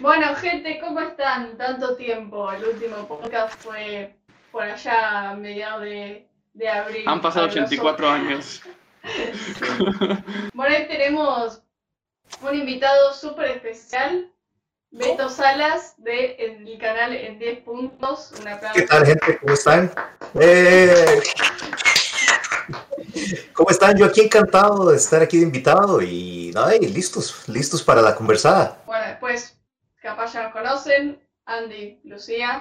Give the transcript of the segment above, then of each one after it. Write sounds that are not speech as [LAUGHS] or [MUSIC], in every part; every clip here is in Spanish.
Bueno, gente, ¿cómo están? Tanto tiempo. El último podcast fue por allá a mediados de, de abril. Han pasado Para 84 nosotros. años. [LAUGHS] Bueno, hoy tenemos un invitado súper especial, Beto Salas, del el canal En 10 Puntos. Un aplauso. ¿Qué tal, gente? ¿Cómo están? ¡Eh! ¿Cómo están? Yo aquí encantado de estar aquí de invitado y nada, y listos, listos para la conversada. Bueno, después, capaz ya nos conocen, Andy, Lucía,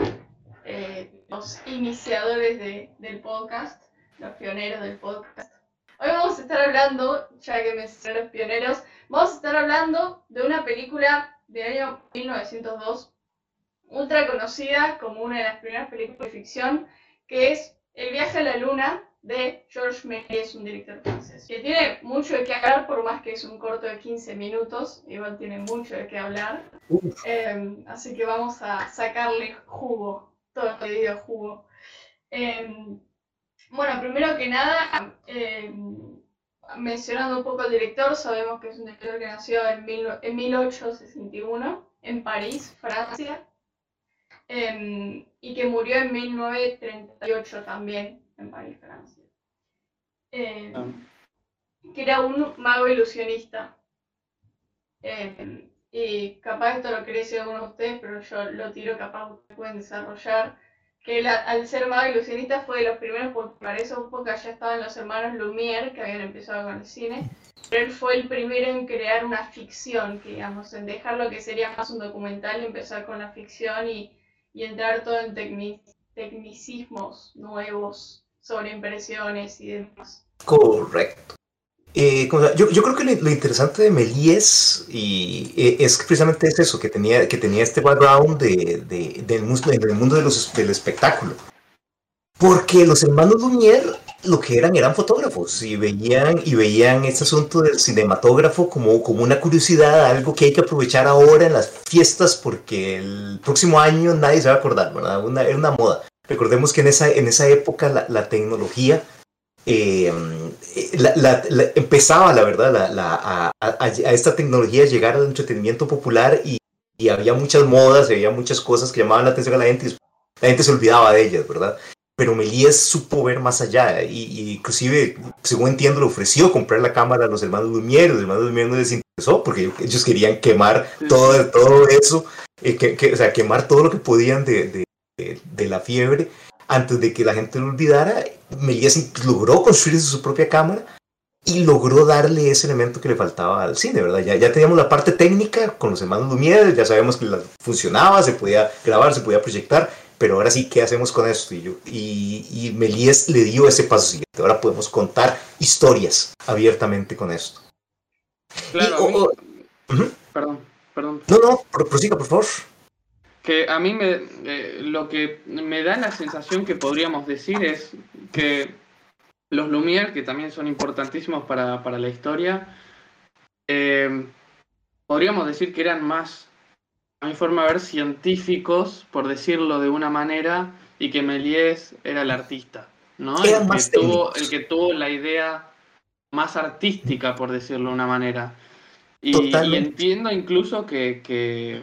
eh, los iniciadores de- del podcast, los pioneros del podcast. Hoy vamos a estar hablando, ya que mencioné los pioneros, vamos a estar hablando de una película del año 1902, ultra conocida como una de las primeras películas de ficción, que es El viaje a la luna de Georges Méliès, un director francés. Que tiene mucho de qué hablar, por más que es un corto de 15 minutos, igual tiene mucho de qué hablar. Eh, así que vamos a sacarle jugo, todo el video jugo. Eh, bueno, primero que nada, eh, mencionando un poco al director, sabemos que es un director que nació en, mil- en 1861 en París, Francia, eh, y que murió en 1938 también en París, Francia. Eh, Ah. que era un mago ilusionista. Eh, y capaz esto lo decir alguno de ustedes, pero yo lo tiro, capaz ustedes pueden desarrollar. Que al ser mago ilusionista fue de los primeros, porque para esa época ya estaban los hermanos Lumière, que habían empezado con el cine. Pero él fue el primero en crear una ficción, que, digamos, en dejar lo que sería más un documental y empezar con la ficción y, y entrar todo en tecni- tecnicismos nuevos sobre impresiones y demás. Correcto. Eh, yo, yo creo que lo, lo interesante de Méliès y, eh, es precisamente es eso, que tenía, que tenía este background de, de- del, mus- del mundo de los, del espectáculo. Porque los hermanos Lumière lo que eran eran fotógrafos y veían, y veían este asunto del cinematógrafo como, como una curiosidad, algo que hay que aprovechar ahora en las fiestas porque el próximo año nadie se va a acordar, ¿verdad? Una, era una moda. Recordemos que en esa, en esa época la, la tecnología eh, la- la- la- empezaba, la verdad, a, a- a esta tecnología a llegar al entretenimiento popular y, y había muchas modas, había muchas cosas que llamaban la atención a la gente y la gente se olvidaba de ellas, ¿verdad? Pero Méliès supo ver más allá y, y inclusive, según entiendo, le ofreció comprar la cámara a los hermanos Lumière, los hermanos Lumière no les interesó porque ellos querían quemar todo, todo eso, eh, que, que- o sea, quemar todo lo que podían de, de- de- de la fiebre antes de que la gente lo olvidara. Méliès logró construir su propia cámara y logró darle ese elemento que le faltaba al cine, ¿verdad? Ya, ya teníamos la parte técnica con los hermanos Lumière, ya sabemos que la- funcionaba, se podía grabar, se podía proyectar, pero ahora sí, ¿qué hacemos con esto? Y, yo, y, y Méliès le dio ese paso siguiente. Ahora podemos contar historias abiertamente con esto. Claro, Y- a mí- o- o- Ujú. perdón, perdón. No, no, pro- prosiga, por favor. Que a mí me, eh, lo que me da la sensación que podríamos decir es que los Lumière, que también son importantísimos para, para la historia, eh, podríamos decir que eran más, a mi forma de ver, científicos, por decirlo de una manera, y que Méliès era el artista, ¿no? El que, tuvo, el que tuvo la idea más artística, por decirlo de una manera. Y, entiendo incluso que, que,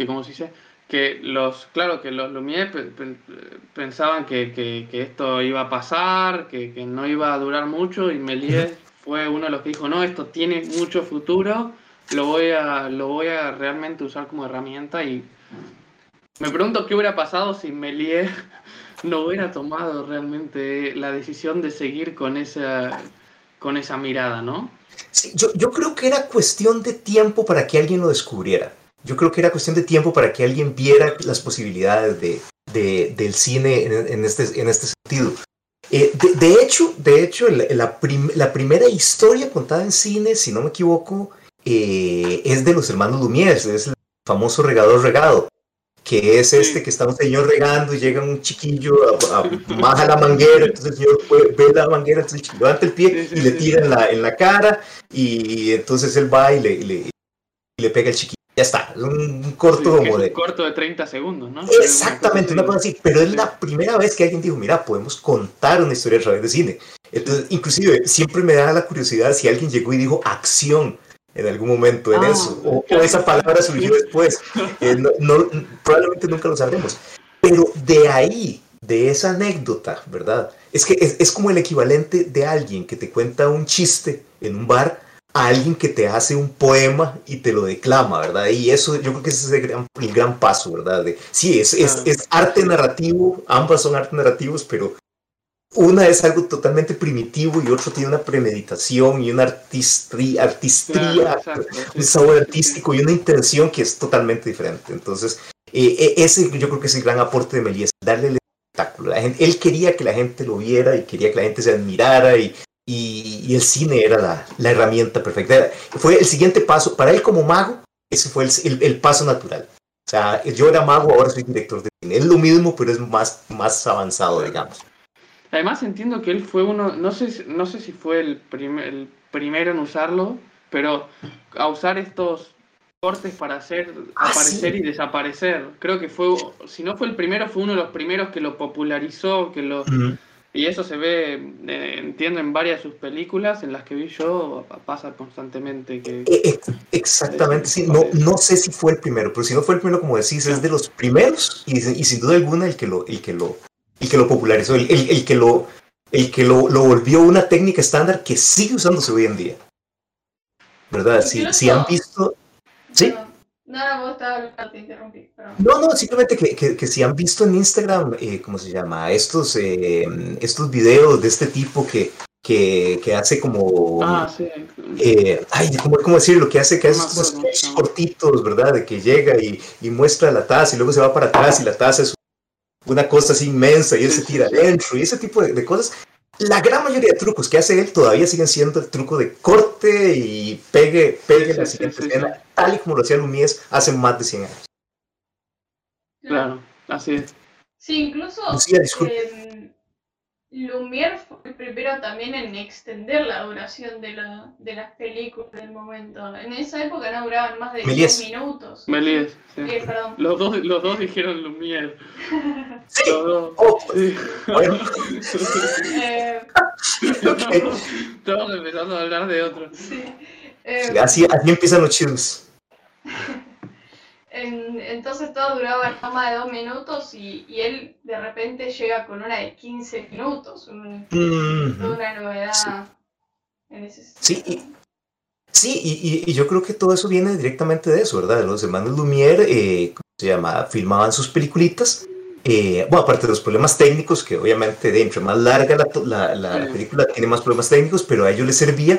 que ¿cómo se dice? Que los, claro, que los Lumière pe- pe- pensaban que, que- que esto iba a pasar, que, que no iba a durar mucho, y Méliès fue uno de los que dijo, no, esto tiene mucho futuro, lo voy a, lo voy a realmente usar como herramienta, y me pregunto qué hubiera pasado si Méliès [LAUGHS] no hubiera tomado realmente la decisión de seguir con esa, con esa mirada, ¿no? Sí, yo, yo creo que era cuestión de tiempo para que alguien lo descubriera. Yo creo que era cuestión de tiempo para que alguien viera las posibilidades de, de- del cine en, en este, en este sentido. Eh, de, de hecho, de hecho la, la prim- la primera historia contada en cine, si no me equivoco, eh, es de los hermanos Lumière, es el famoso regador regado, que es este que está un señor regando y llega un chiquillo, a, a- baja la manguera, entonces el señor ve la manguera, entonces el chiquillo levanta el pie y le tira en la, en la cara y entonces él va y le, le, le pega el chiquillo. Ya está, es un Sí, corto es como un de... corto de 30 segundos, ¿no? Exactamente, una cosa así, pero es Sí. la primera vez que alguien dijo, mira, podemos contar una historia a través de cine. Entonces, inclusive, siempre me da la curiosidad si alguien llegó y dijo acción en algún momento en Ah, eso, o, o esa palabra surgió después. Eh, no- no- probablemente nunca lo sabremos. Pero de ahí, de esa anécdota, ¿verdad? Es que es, es como el equivalente de alguien que te cuenta un chiste en un bar a alguien que te hace un poema y te lo declama, ¿verdad? Y eso yo creo que ese es el gran, el gran paso, ¿verdad? De, sí, es, es, es arte narrativo, ambas son arte narrativos, pero una es algo totalmente primitivo y otro tiene una premeditación y una artistría, artistría Claro, un sabor artístico y una intención que es totalmente diferente. Entonces, eh, eh, ese yo creo que es el gran aporte de Méliès, darle el espectáculo. La gente, él quería que la gente lo viera y quería que la gente se admirara y, y, y el cine era la, la herramienta perfecta. Era- Fue el siguiente paso, para él como mago, ese fue el, el- el paso natural. O sea, yo era mago, ahora soy director de cine. Es lo mismo, pero es más, más avanzado, digamos. Además entiendo que él fue uno, no sé, no sé si fue el, primer- el primero en usarlo, pero a usar estos cortes para hacer Ah, aparecer sí. y desaparecer. Creo que fue, si no fue el primero, fue uno de los primeros que lo popularizó, que lo y eso se ve, eh, entiendo, en varias de sus películas, en las que vi yo, pa- pasa constantemente que... E- ex- Exactamente, sí. No, no sé si fue el primero, pero si no fue el primero, como decís, es de los primeros y, y sin duda alguna el que lo, el que lo, el que lo popularizó, el, el- el que lo, el que lo, lo volvió una técnica estándar que sigue usándose hoy en día. ¿Verdad? Si, si han visto. Sí. No, no, vos estabas hablando, te interrumpí. Perdón. No, no, simplemente que, que, que si han visto en Instagram, eh, ¿cómo se llama? Estos, eh, estos videos de este tipo que, que, que hace como. Ah, sí. eh, ay, ¿cómo, cómo decirlo? Que hace, que No hace estos llama. cortitos, ¿verdad? De que llega y, y muestra la taza y luego se va para atrás y la taza es una cosa así inmensa y él Sí, se sí, tira sí. adentro y ese tipo de, de cosas. La gran mayoría de trucos que hace él todavía siguen siendo el truco de corte y pegue, pegue Sí, la sí, siguiente sí, sí, escena, tal y como lo hacía Lumies hace más de 100 años. Claro, así es. Sí, incluso Lucía, disculpe. eh, Lumière fue el primero también en extender la duración de, la, de las películas del momento. En esa época no duraban más de Méliès. 10 minutos. Méliès, sí. Eh, perdón. Los dos, los dos dijeron Lumière. [LAUGHS] Sí, Los dos. oh, Sí. bueno, Eh. [LAUGHS] Estamos empezando a hablar de otro. sí. Eh, Sí, así, así empiezan los chismes. [LAUGHS] en- entonces todo duraba más de dos minutos y, y él de repente llega con una de 15 minutos. un- toda una novedad Sí. en ese Sí, y- Sí, y, y- yo creo que todo eso viene directamente de eso, ¿verdad? Los hermanos Lumière, eh, ¿cómo se llama? Filmaban sus peliculitas. eh, bueno, aparte de los problemas técnicos, que obviamente de entre más larga la, la- la película tiene más problemas técnicos, pero a ellos les servía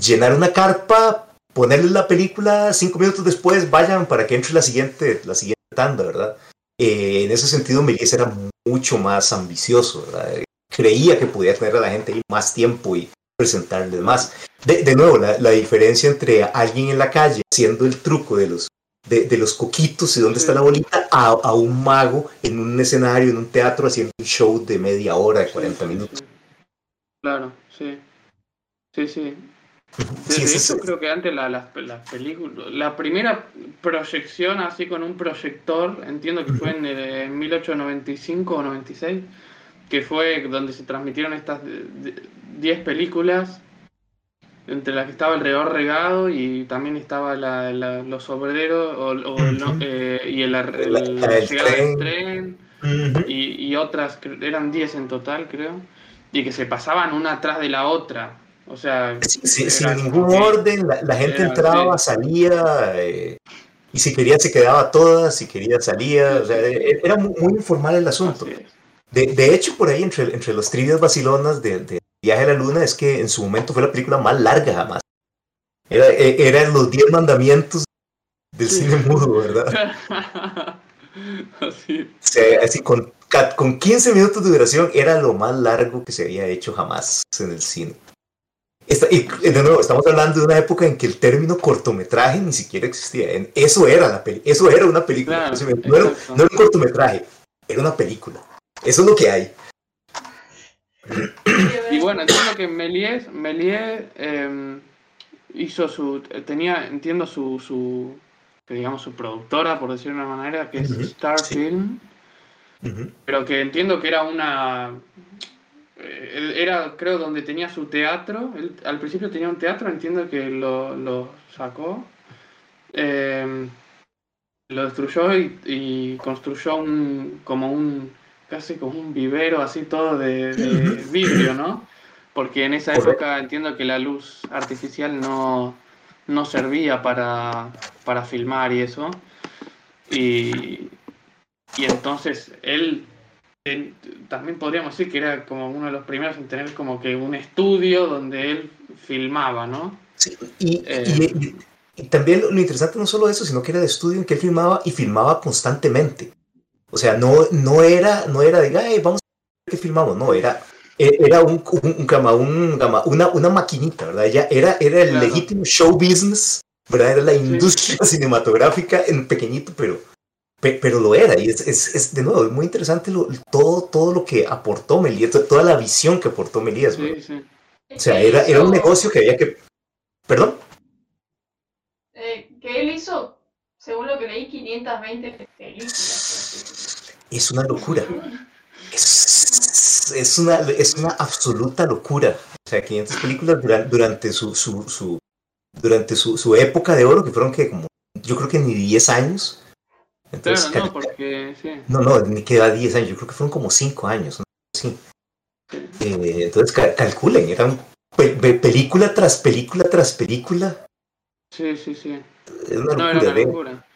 llenar una carpa, ponerle la película cinco minutos después, vayan para que entre la siguiente, la siguiente tanda, ¿verdad? Eh, en ese sentido, Méliès era mucho más ambicioso, ¿verdad? Creía que podía tener a la gente ahí más tiempo y presentarles más. De, de nuevo, la, la diferencia entre alguien en la calle haciendo el truco de los, de, de los coquitos y dónde está la bolita a, a un mago en un escenario, en un teatro, haciendo un show de media hora, de 40 Sí, sí, minutos. Claro, sí. Sí, sí. Sí, de hecho, creo que antes la, la, la película, la primera proyección así con un proyector, entiendo que fue en, el- en 1895 o 96, que fue donde se transmitieron estas 10 películas, entre las que estaba el Reor Regado y también estaba la, la- Los Obreros o, o el no- Ujú. eh, y el, el- del llegada tren. del tren Ujú. y, y otras, eran 10 en total, creo, y que se pasaban una atrás de la otra. O sea, Sí, sí, era sin ningún orden, la, la gente era, entraba, salía, eh, y si quería se quedaba toda, si quería salía, o sea, era muy, muy informal el asunto. De, de hecho, por ahí, entre, entre los trivias vacilonas de, de Viaje a la Luna, es que en su momento fue la película más larga jamás. Era, e- eran los 10 mandamientos del cine mudo, ¿verdad? [LAUGHS] así. Así con, con 15 minutos de duración era lo más largo que se había hecho jamás en el cine. Esta- y de nuevo, estamos hablando de una época en que el término cortometraje ni siquiera existía. Eso era, la peli- eso era una película. Claro, Eso me- no, era, no era un cortometraje, era una película. Eso es lo que hay. Y bueno, entiendo que Méliès, Méliès eh, hizo su, tenía, entiendo su, su, digamos su productora, por decirlo de una manera, que es Ujú, Star sí. Film, pero que entiendo que era una, eh, era, creo, donde tenía su teatro. Él, al principio tenía un teatro, entiendo que lo, lo sacó. Eh, lo destruyó y, y, construyó un, como un, casi como un vivero así todo de, de [LAUGHS] vidrio, ¿no? Porque en esa época entiendo que la luz artificial no, no servía para, para filmar y eso. Y, y entonces él eh, también podríamos decir que era como uno de los primeros en tener como que un estudio donde él filmaba, ¿no? Sí, y, eh, y, y, también lo, interesante no solo eso, sino que era de estudio en que él filmaba y filmaba constantemente. O sea, no, no era, no era de, ay, vamos a ver qué filmamos, no, era, era un, un, un, un una, una maquinita, ¿verdad? Ya era, era el claro. legítimo show business, ¿verdad? Era la industria sí. [LAUGHS] cinematográfica en pequeñito, pero, pero lo era. Y es, es, es de nuevo, muy interesante lo, todo, todo lo que aportó Melías, toda la visión que aportó Melías. Sí, sí. O sea, era, era un negocio que había que... ¿Perdón? Eh, que él hizo, según lo que leí, 520 películas. Es una locura. Es, es, una, es una absoluta locura. O sea, 500 películas durante, durante su, su, su, durante su, su época de oro, que fueron que como, yo creo que ni 10 años. Entonces, claro, no, [LAUGHS] porque, sí. no, no, ni queda 10 años, yo creo que fueron como 5 años. ¿no? Sí. Eh, entonces, ca calculen, eran pe pe película tras película tras película. Sí, sí, sí. Es una no, locura, era una ¿ve? locura.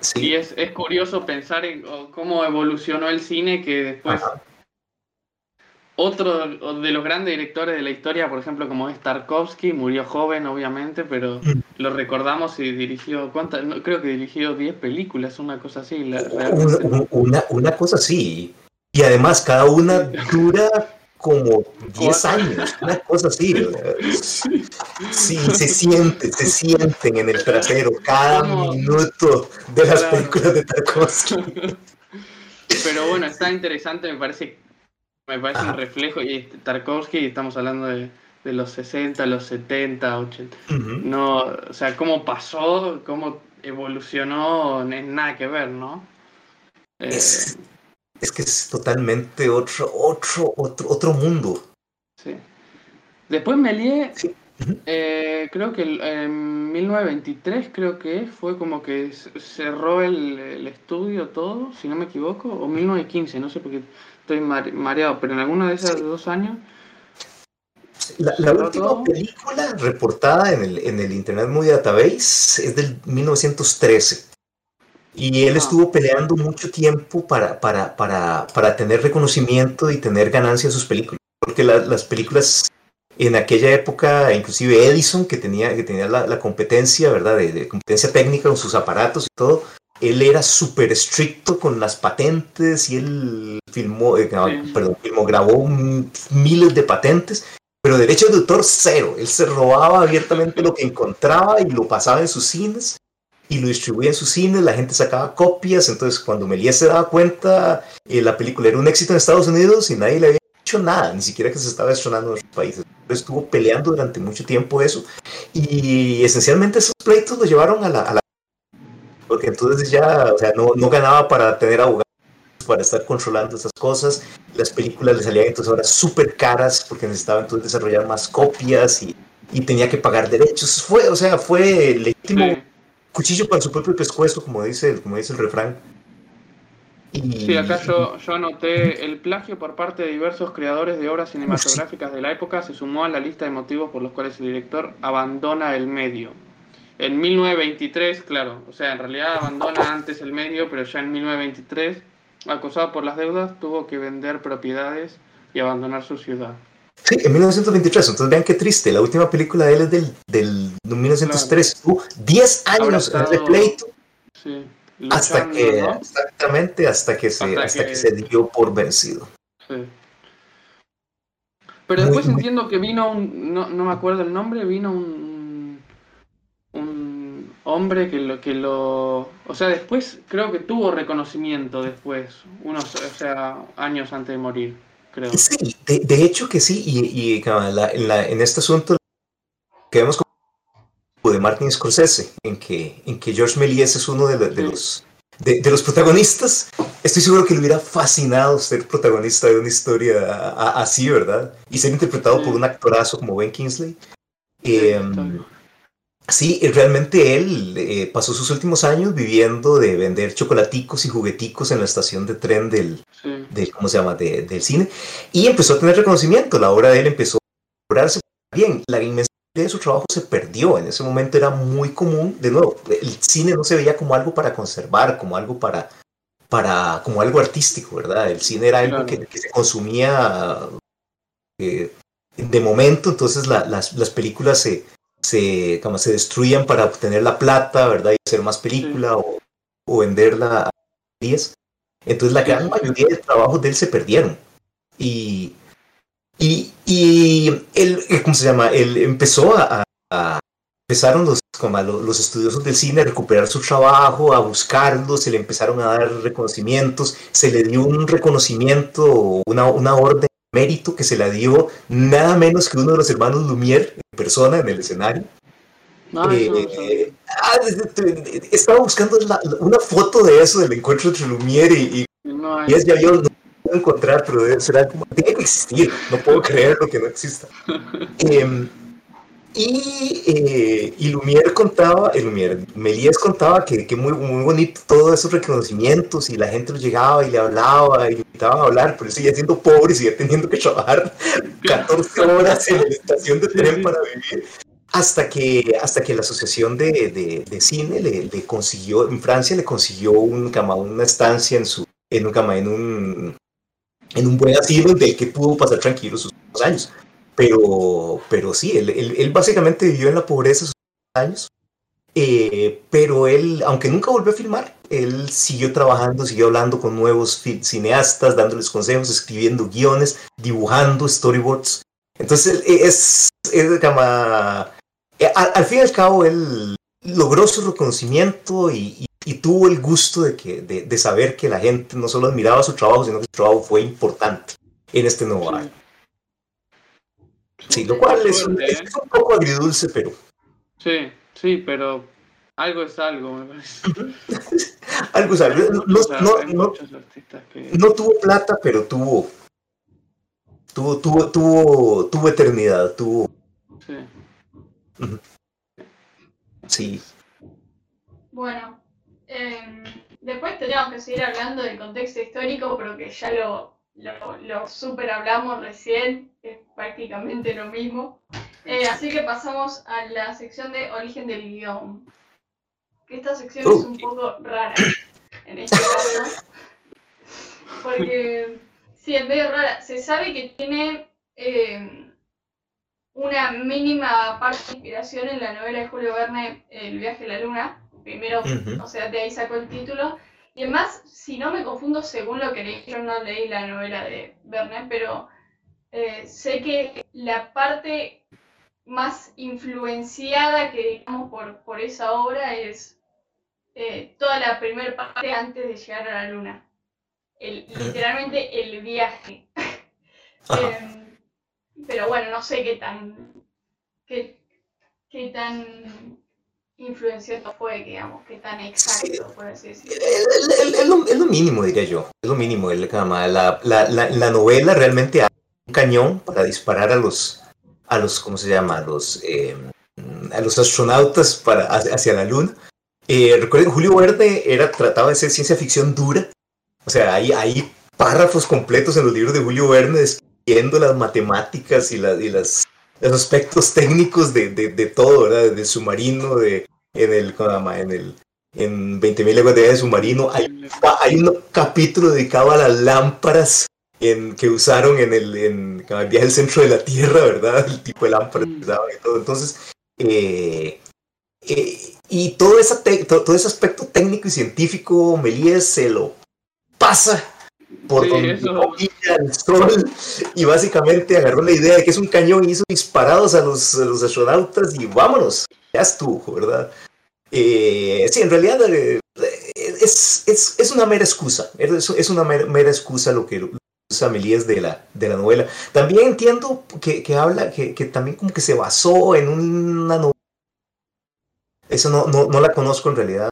Sí. Y es, es, curioso pensar en cómo evolucionó el cine que después Ajá. Otro de los grandes directores de la historia, por ejemplo, como es Tarkovsky, murió joven, obviamente, pero mm. lo recordamos y dirigió, ¿cuántas? No, creo que dirigió 10 películas, una cosa así. La, una, una, una, cosa así. Y además, cada una dura como 10 años, una cosa así. Sí. [LAUGHS] sí, se siente, se sienten en el trasero cada ¿Cómo? minuto de las películas de Tarkovsky. [LAUGHS] Pero bueno, está interesante, me parece, me parece Ajá. un reflejo, y Tarkovsky, estamos hablando de, de los 60, los 70, 80. Uh -huh. No, o sea, cómo pasó, cómo evolucionó, no es nada que ver, ¿no? Es, eh, es que es totalmente otro, otro, otro, otro mundo. Sí. Después sí. uh -huh. eh, creo que en 1923 creo que fue como que cerró el, el, estudio todo, si no me equivoco, o 1915, no sé porque estoy mareado, pero en alguno de esos sí. dos años. La, la última todo. película reportada en el, en el Internet Movie Database es del 1913. Y él ah. estuvo peleando mucho tiempo para, para, para, para tener reconocimiento y tener ganancia de sus películas. Porque la, las películas en aquella época, inclusive Edison, que tenía, que tenía la, la competencia, ¿verdad? De, de, competencia técnica con sus aparatos y todo, él era súper estricto con las patentes y él filmó, eh, sí. perdón, filmó, grabó miles de patentes, pero derechos de autor cero. Él se robaba abiertamente lo que encontraba y lo pasaba en sus cines y lo distribuía en sus cines, la gente sacaba copias, entonces cuando Méliès se daba cuenta, eh, la película era un éxito en Estados Unidos y nadie le había hecho nada, ni siquiera que se estaba estrenando en otros países. Estuvo peleando durante mucho tiempo eso y esencialmente esos pleitos lo llevaron a la... A la porque entonces ya, o sea, no, no ganaba para tener abogados para estar controlando esas cosas. Las películas le salían entonces ahora súper caras porque necesitaba entonces desarrollar más copias y, y, tenía que pagar derechos. Fue, o sea, fue legítimo sí. cuchillo para su propio pescuezo, como dice, como dice el refrán. Y... Sí, acá yo, yo anoté el plagio por parte de diversos creadores de obras cinematográficas de la época se sumó a la lista de motivos por los cuales el director abandona el medio. En 1923, claro, o sea, en realidad abandona antes el medio, pero ya en 1923 acosado por las deudas, tuvo que vender propiedades y abandonar su ciudad. Sí, en 1923, entonces vean qué triste, la última película de él es del, del 1903, claro. uh, 10 años estado, ese pleito, sí, luchando, hasta que, ¿no? exactamente, hasta que se, hasta, hasta que... que... se dio por vencido. Sí. Pero después muy, entiendo que vino un, no, no me acuerdo el nombre, vino un hombre que lo que lo o sea después creo que tuvo reconocimiento después unos o sea años antes de morir creo sí de, de hecho que sí y, y la, en, la, en, este asunto que vemos como de Martin Scorsese en que en que George Méliès es uno de, de, sí. los de, de, los protagonistas, estoy seguro que le hubiera fascinado ser protagonista de una historia así, ¿verdad? Y ser interpretado por un actorazo como Ben Kingsley. Eh, sí, realmente él eh, pasó sus últimos años viviendo de vender chocolaticos y jugueticos en la estación de tren del, sí. del ¿cómo se llama?, de, del cine. Y empezó a tener reconocimiento, la obra de él empezó a lograrse bien. La inmensa de su trabajo se perdió. En ese momento era muy común. De nuevo, el cine no se veía como algo para conservar, como algo para, para como algo artístico, ¿verdad? El cine era algo que, que, se consumía eh, de momento, entonces la, las, las, películas se, se, como se destruían para obtener la plata, ¿verdad? Y hacer más película o, o, venderla a 10. Entonces la gran mayoría de trabajos de él se perdieron. Y y, y él, ¿cómo se llama? Él empezó a, a empezaron los, como los, los, estudiosos del cine a recuperar su trabajo, a buscarlo, se le empezaron a dar reconocimientos, se le dio un reconocimiento, una, una orden de mérito que se la dio nada menos que uno de los hermanos Lumière persona en el escenario. No, eh, no, no. Ah, estaba buscando la, una foto de eso, del encuentro entre Lumière y, y, es, ya yo encontrar, pero será como, tiene que existir, no puedo creer lo que no exista. [LAUGHS] eh, y, eh, y Lumière contaba, el Lumière, Melías contaba que, que muy, muy bonito todos esos reconocimientos y la gente llegaba y le hablaba y le invitaba a hablar, pero él seguía siendo pobre y seguía teniendo que trabajar [LAUGHS] 14 horas en la estación de tren para vivir. Hasta que, hasta que la Asociación de, de, de Cine le, le, consiguió, en Francia le consiguió un, una estancia en, su, en, un, en, un, en un buen asilo del que pudo pasar tranquilo sus años. Pero, pero sí, él, él, él, básicamente vivió en la pobreza sus años, eh, pero él, aunque nunca volvió a filmar, él siguió trabajando, siguió hablando con nuevos cineastas, dándoles consejos, escribiendo guiones, dibujando storyboards. Entonces, es, es como, eh, al, al, fin y al cabo, él logró su reconocimiento y, y, y tuvo el gusto de, que, de, de, saber que la gente no solo admiraba su trabajo, sino que su trabajo fue importante en este nuevo año. Sí, lo cual es un, es un, poco agridulce, pero. Sí, sí, pero algo es algo, me parece. [LAUGHS] algo es algo. No, o sea, no, no, que... no, tuvo plata, pero tuvo. Tuvo, tuvo, tuvo, tuvo eternidad, tuvo. Sí. Sí. Bueno, eh, después teníamos que seguir hablando del contexto histórico, pero que ya lo, lo, lo super hablamos recién, es prácticamente lo mismo. Eh, así que pasamos a la sección de origen del guion. Que esta sección uh. es un poco rara en este caso. Porque, sí, es medio rara. Se sabe que tiene eh, una mínima parte de inspiración en la novela de Julio Verne, El viaje a la luna. Primero, uh -huh. o sea, de ahí sacó el título. Y además, si no me confundo, según lo que leí, yo no leí la novela de Verne, pero eh, sé que la parte más influenciada que digamos por, por esa obra es eh, toda la primera parte antes de llegar a la luna. El, literalmente el viaje. [LAUGHS] eh, pero bueno, no sé qué tan qué, qué tan influenciado fue, digamos, qué tan exacto, sí, por así decirlo. Es, lo, mínimo, diría yo. Es lo mínimo. El, la, la, la, la novela realmente hay un cañón para disparar a los, a los ¿cómo se llama? A los, eh, a los astronautas para, hacia la luna. Eh, recuerden, Julio Verde era, trataba de ser ciencia ficción dura. O sea, hay, hay párrafos completos en los libros de Julio Verne describiendo las matemáticas y, y las los aspectos técnicos de, de, de, todo, ¿verdad? Del submarino, de, en el, en el en 20.000 leguas de submarino, hay, hay un capítulo dedicado a las lámparas en, que usaron en el, en, en el viaje al centro de la Tierra, ¿verdad? El tipo de lámparas que usaban y todo. Entonces, eh, eh, y todo, esa todo, todo, ese aspecto técnico y científico, Melías se lo pasa por sí, donde brilla el sol y básicamente agarró la idea de que es un cañón y hizo disparados a los, a los astronautas y vámonos, ya estuvo, ¿verdad? Eh, sí, en realidad eh, es, es, es, una mera excusa, es, es una mera, mera, excusa lo que usa Melías de la, de la novela. También entiendo que, que habla, que, que, también como que se basó en una novela. Eso no, no, no la conozco en realidad,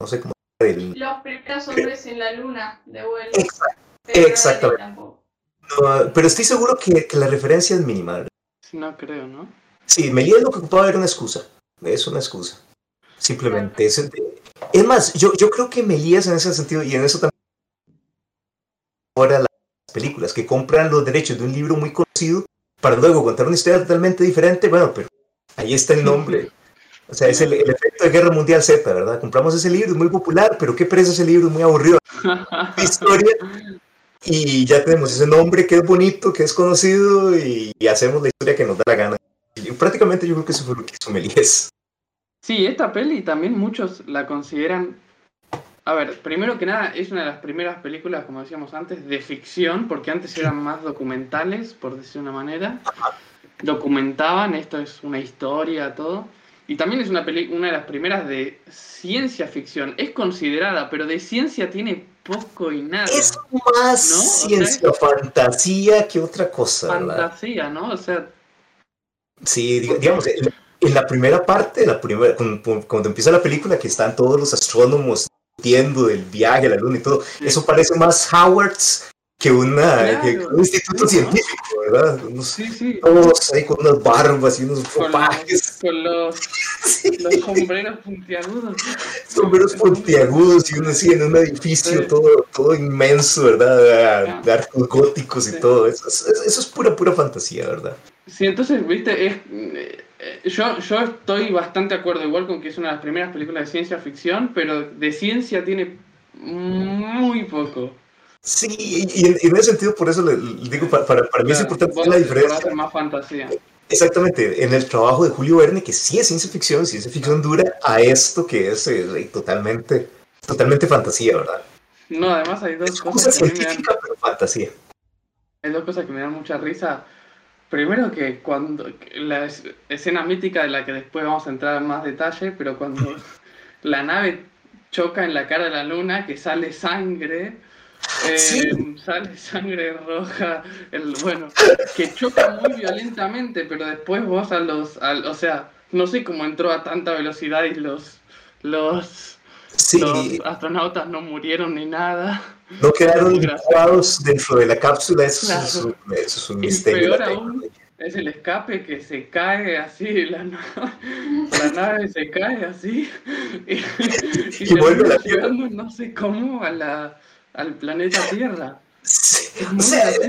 no sé cómo del... Los primeros hombres en la luna de vuelo. Exact- pero exactamente. no, pero estoy seguro que, que la referencia es mínima. No creo, ¿no? Sí, Melías lo que ocupaba era una excusa. Es una excusa. Simplemente. Es, es más, yo, yo creo que Melías en ese sentido, y en eso también ahora las películas, que compran los derechos de un libro muy conocido para luego contar una historia totalmente diferente, bueno, pero ahí está el nombre. [LAUGHS] O sea, es el, el efecto de Guerra Mundial Z, ¿verdad? Compramos ese libro, es muy popular, pero qué pereza ese libro, es muy aburrido. [LAUGHS] historia. Y ya tenemos ese nombre que es bonito, que es conocido, y, y hacemos la historia que nos da la gana. Y prácticamente yo creo que eso fue lo que hizo Melías. Sí, esta peli también muchos la consideran. A ver, primero que nada, es una de las primeras películas, como decíamos antes, de ficción, porque antes eran más documentales, por decir una manera. Documentaban, esto es una historia, todo. Y también es una, peli una de las primeras de ciencia ficción. Es considerada, pero de ciencia tiene poco y nada. Es más ¿No? O sea, ciencia fantasía que otra cosa, ¿verdad? Fantasía, ¿no? O sea, Sí, diga- digamos, en, en la primera parte, la primera, cuando, cuando empieza la película, que están todos los astrónomos discutiendo del viaje a la luna y todo, Sí. eso parece más Howard's que, una, Claro, que un instituto científico, ¿verdad? Unos, sí, sí. todos ahí con unas barbas y unos Con ropajes. los, con los, [LAUGHS] Sí. los sombreros puntiagudos. sombreros puntiagudos y uno así en un edificio todo, todo inmenso, ¿verdad? Ah. De arcos góticos y todo. Eso, es- eso es pura, pura fantasía, ¿verdad? Sí, entonces, viste, es, eh, yo, yo estoy bastante de acuerdo igual con que es una de las primeras películas de ciencia ficción, pero de ciencia tiene muy poco. Sí, y, y en, ese sentido, por eso le, le digo, para, para, para mí es importante la diferencia. más fantasía. Exactamente, en el trabajo de Julio Verne, que sí es ciencia ficción, ciencia ficción dura, a esto que es eh, totalmente, totalmente fantasía, ¿verdad? No, además hay dos cosas que a mí me dan, científica, pero fantasía. hay dos cosas que me dan mucha risa. Primero que cuando que la es- escena mítica de la que después vamos a entrar en más detalle, pero cuando [LAUGHS] la nave choca en la cara de la luna, que sale sangre, eh, Sí. sale sangre roja, el, bueno, que choca muy violentamente, pero después vos a los, al- o sea, no sé cómo entró a tanta velocidad y los, los, Sí, los astronautas no murieron ni nada. no quedaron licuados dentro de la cápsula, eso, Claro. es, un, eso es un misterio. aún. Es el escape que se cae así, la, na- la nave se cae así [LAUGHS] y, y Y vuelve a la no sé cómo a la, al planeta Tierra. Sí, o sea, es-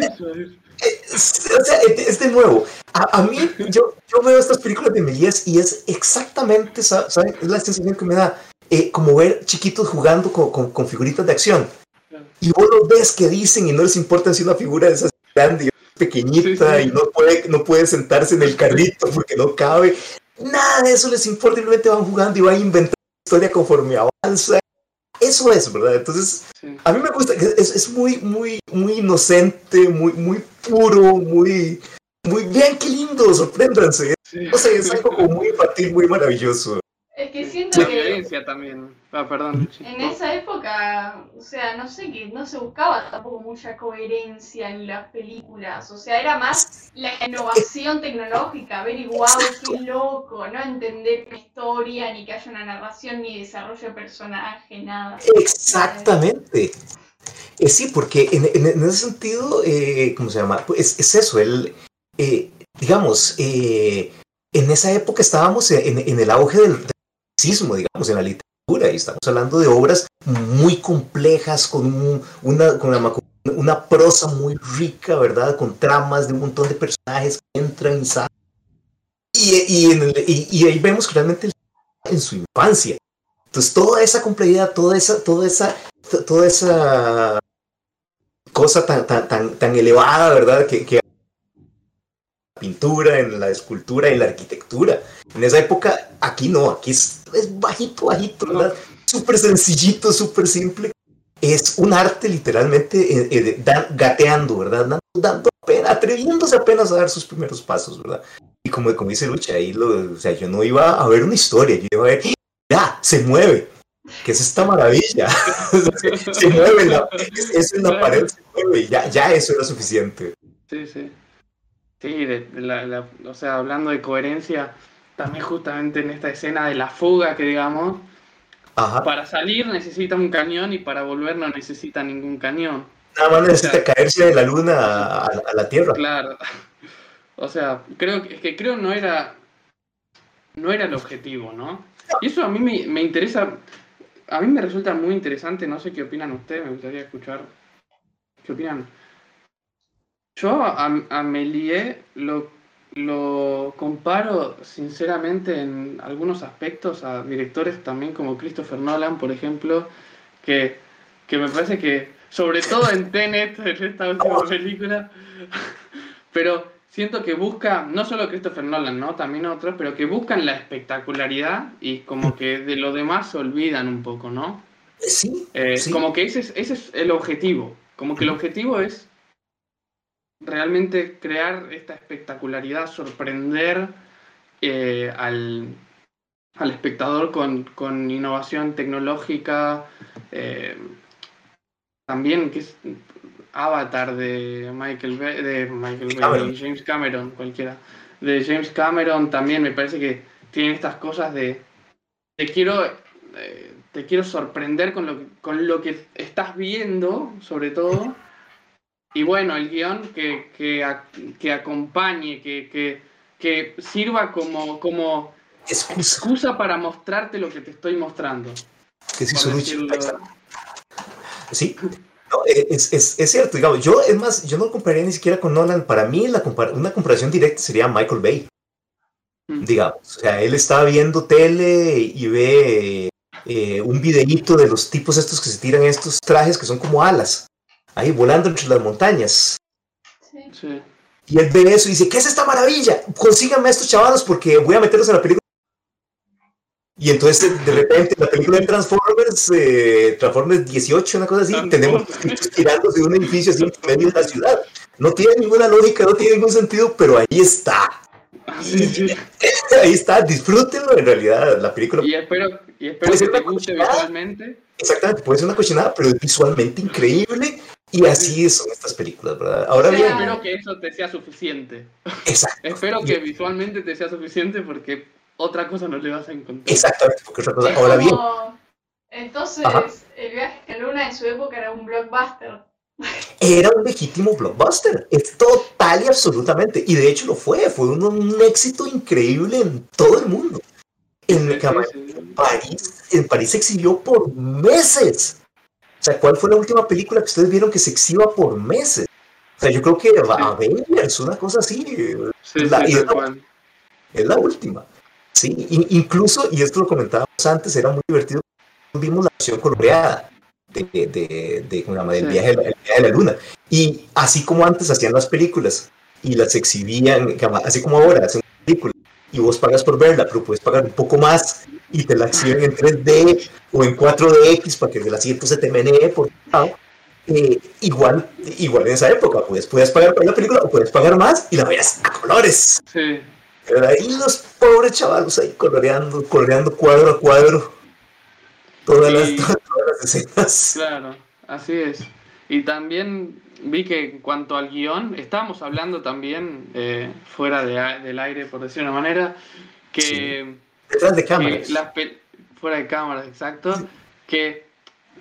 es, o sea, es de nuevo. A, a mí, yo, yo veo estas películas de Melías y es exactamente, sa- ¿saben? Es la sensación que me da, eh, como ver chiquitos jugando con, con- con figuritas de acción. Claro. Y vos los ves que dicen y no les importa si una figura es grande y pequeñita Sí, sí. y no puede, no puede sentarse en el carrito porque no cabe. Nada de eso les importa, simplemente van jugando y van inventando historia conforme avanza. Eso es, ¿verdad? Entonces, sí. a mí me gusta, que es, es muy, muy, muy inocente, muy, muy puro, muy, muy bien, qué lindo, sorpréndanse. Sí. No sé, es [LAUGHS] algo como muy infantil, muy maravilloso. Es que siento La que violencia también. Ah, perdón. En esa época, o sea, no sé, que no se buscaba tampoco mucha coherencia en las películas. O sea, era más la innovación tecnológica, ver qué loco, no entender una historia, ni que haya una narración, ni desarrollo de personaje, nada. Exactamente. Eh, sí, porque en, en- en ese sentido, eh, ¿cómo se llama? Pues es, es eso, el, eh, digamos, eh, en esa época estábamos en, en el auge del, digamos, en la literatura, y estamos hablando de obras muy complejas, con, un- una, con una, una prosa muy rica, ¿verdad? Con tramas de un montón de personajes que entran y salen. Y, y, en el- y- y ahí vemos que realmente el- en su infancia. Entonces, toda esa complejidad, toda esa, toda esa, to- toda esa cosa tan, tan, tan, tan elevada, ¿verdad? Que, que pintura, en la escultura, en la arquitectura. En esa época, aquí no, aquí es, es bajito, bajito, ¿verdad? Súper sencillito, súper simple. Es un arte literalmente eh, eh, da- gateando, ¿verdad? Dando, dando apenas, atreviéndose apenas a dar sus primeros pasos, ¿verdad? Y como, como dice Lucha, ahí lo, o sea, yo no iba a ver una historia, yo iba a ver, ya, se mueve, que es esta maravilla. [LAUGHS] se, mueve, la, es, es Claro. pared, se mueve, ya, ya eso era suficiente. Sí, sí. Sí, de, de la, la- o sea, hablando de coherencia, también justamente en esta escena de la fuga que digamos, Ajá. Para salir necesita un cañón y para volver no necesita ningún cañón. Nada más necesita O sea, caerse de la luna a, a la Tierra. Claro. O sea, creo que, es que creo no era no era el objetivo, ¿no? Y eso a mí me, me interesa, a mí me resulta muy interesante, no sé qué opinan ustedes, me gustaría escuchar qué opinan. Yo a, a Méliès lo, lo comparo sinceramente en algunos aspectos a directores también como Christopher Nolan, por ejemplo, que, que me parece que, sobre todo en Tenet, en esta última [LAUGHS] película, pero siento que busca, no solo Christopher Nolan, ¿no? También otros, pero que buscan la espectacularidad y como que de lo demás se olvidan un poco, ¿no? Sí, Eh, sí. Como que ese es, ese es el objetivo. Como que el objetivo es realmente crear esta espectacularidad, sorprender eh, al, al espectador con, con innovación tecnológica. eh, también que es Avatar de Michael Bay, de Michael Bay, Cameron. de James Cameron, cualquiera. De James Cameron también me parece que tiene estas cosas de te quiero eh, te quiero sorprender con lo, que, con lo que estás viendo, sobre todo. Y bueno, el guion que, que, que acompañe, que, que, que sirva como, como Excusa. excusa para mostrarte lo que te estoy mostrando. Que sí. Sí, no, eh, es, es, es cierto, digamos, yo es más, yo no compararía ni siquiera con Nolan, para mí la compar- una comparación directa sería Michael Bay, Mm. digamos, o sea, él está viendo tele y ve eh, un videíto de los tipos estos que se tiran estos trajes que son como alas, ahí volando entre las montañas, Sí. Sí. y él ve eso y dice, ¿qué es esta maravilla? Consíganme a estos chavalos porque voy a meterlos en la película. Y entonces de repente en la película de Transformers, eh, Transformers 18, una cosa así, tenemos tirándose de un edificio así en medio de la ciudad. No tiene ninguna lógica, no tiene ningún sentido, pero ahí está. Sí, sí. [LAUGHS] Ahí está, disfrútenlo en realidad. La película Y espero, y espero Puede que ser te una guste visualmente. exactamente puede ser una cochinada, pero es visualmente increíble. Y así son estas películas, ¿verdad? Ahora bien, Espero que eso te sea suficiente. exacto, Espero que visualmente te sea suficiente porque otra cosa no le vas a encontrar. exactamente, porque otra cosa. Es Ahora bien, Entonces, Ajá. el viaje a la luna en su época era un blockbuster. era un legítimo blockbuster, es total y absolutamente, y de hecho lo fue, fue un, un éxito increíble en todo el mundo. En, Sí, sí, sí. París, en París se exhibió por meses. O sea, ¿cuál fue la última película que ustedes vieron que se exhiba por meses? O sea, yo creo que Avengers, una cosa así, Sí, La- sí, la- es la última. Sí, in- incluso, y esto lo comentábamos antes, era muy divertido, vimos la versión coloreada de, de, de- ¿cómo se llama? del Sí. viaje, de la- el viaje de la luna. Y así como antes hacían las películas y las exhibían, así como ahora hacen una película y vos pagas por verla, pero puedes pagar un poco más y te la exhiben en 3D o en 4DX para que el asiento se te menee por lado. Eh, igual, igual en esa época, pues puedes pagar por la película o puedes pagar más y la veas a colores. Sí, Pero ahí los pobres chavalos ahí coloreando, coloreando cuadro a cuadro todas, las, Y- todas las escenas. claro, así es. Y también vi que en cuanto al guion, estábamos hablando también eh, fuera de del aire, por decir una manera, que, Detrás de que cámaras. las pel- fuera de cámaras, exacto, que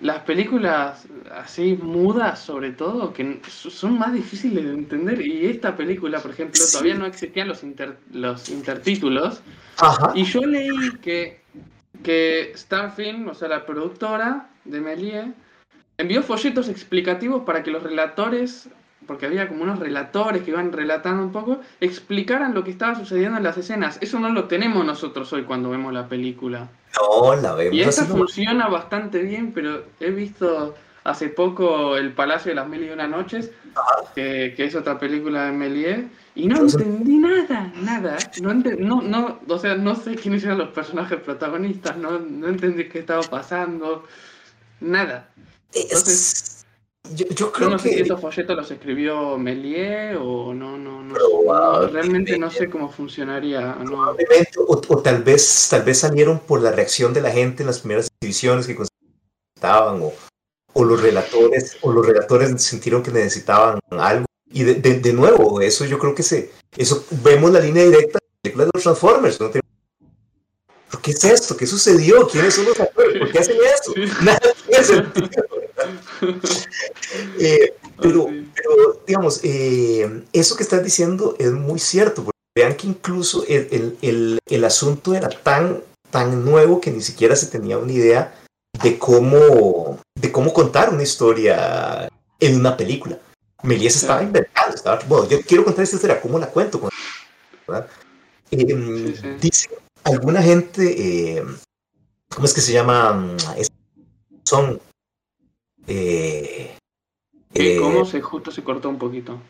las películas así mudas sobre todo, que son más difíciles de entender, y esta película, por ejemplo, Sí. todavía no existían los, inter- los intertítulos, Ajá. y yo leí que, que Starfilm, o sea, la productora de Méliès, envió folletos explicativos para que los relatores, porque había como unos relatores que iban relatando un poco, explicaran lo que estaba sucediendo en las escenas. Eso no lo tenemos nosotros hoy cuando vemos la película. No, la vemos Y esta funciona bastante bien, pero he visto hace poco El Palacio de las Mil y Una Noches, que, que es otra película de Méliès, y no Entonces- entendí nada, nada. No, no, no, o sea, no sé quiénes eran los personajes protagonistas, no, no entendí qué estaba pasando, nada. Es- yo, yo Yo creo no sé si que esos folletos los escribió Méliès o no, no, no, no, realmente no sé cómo funcionaría. No. o, o tal vez tal vez salieron por la reacción de la gente en las primeras exhibiciones que estaban o, o los relatores o los relatores sintieron que necesitaban algo y de, de, de nuevo eso yo creo que se eso vemos la línea directa de la película de los Transformers ¿no? ¿Por qué es esto? ¿Qué sucedió? ¿Quiénes son los actores? ¿Por qué hacen eso? [LAUGHS] Nada tiene sentido. Eh, pero, pero, digamos, eh, eso que estás diciendo es muy cierto. Porque vean que incluso el, el, el, el, asunto era tan, tan nuevo que ni siquiera se tenía una idea de cómo, de cómo contar una historia en una película. Melías estaba inventando, estaba, bueno, yo quiero contar esta historia, ¿cómo la cuento? ¿verdad? Eh, sí, sí. Dice alguna gente, eh, ¿cómo es que se llama? Son... Eh, eh, ¿Cómo se justo se cortó un poquito?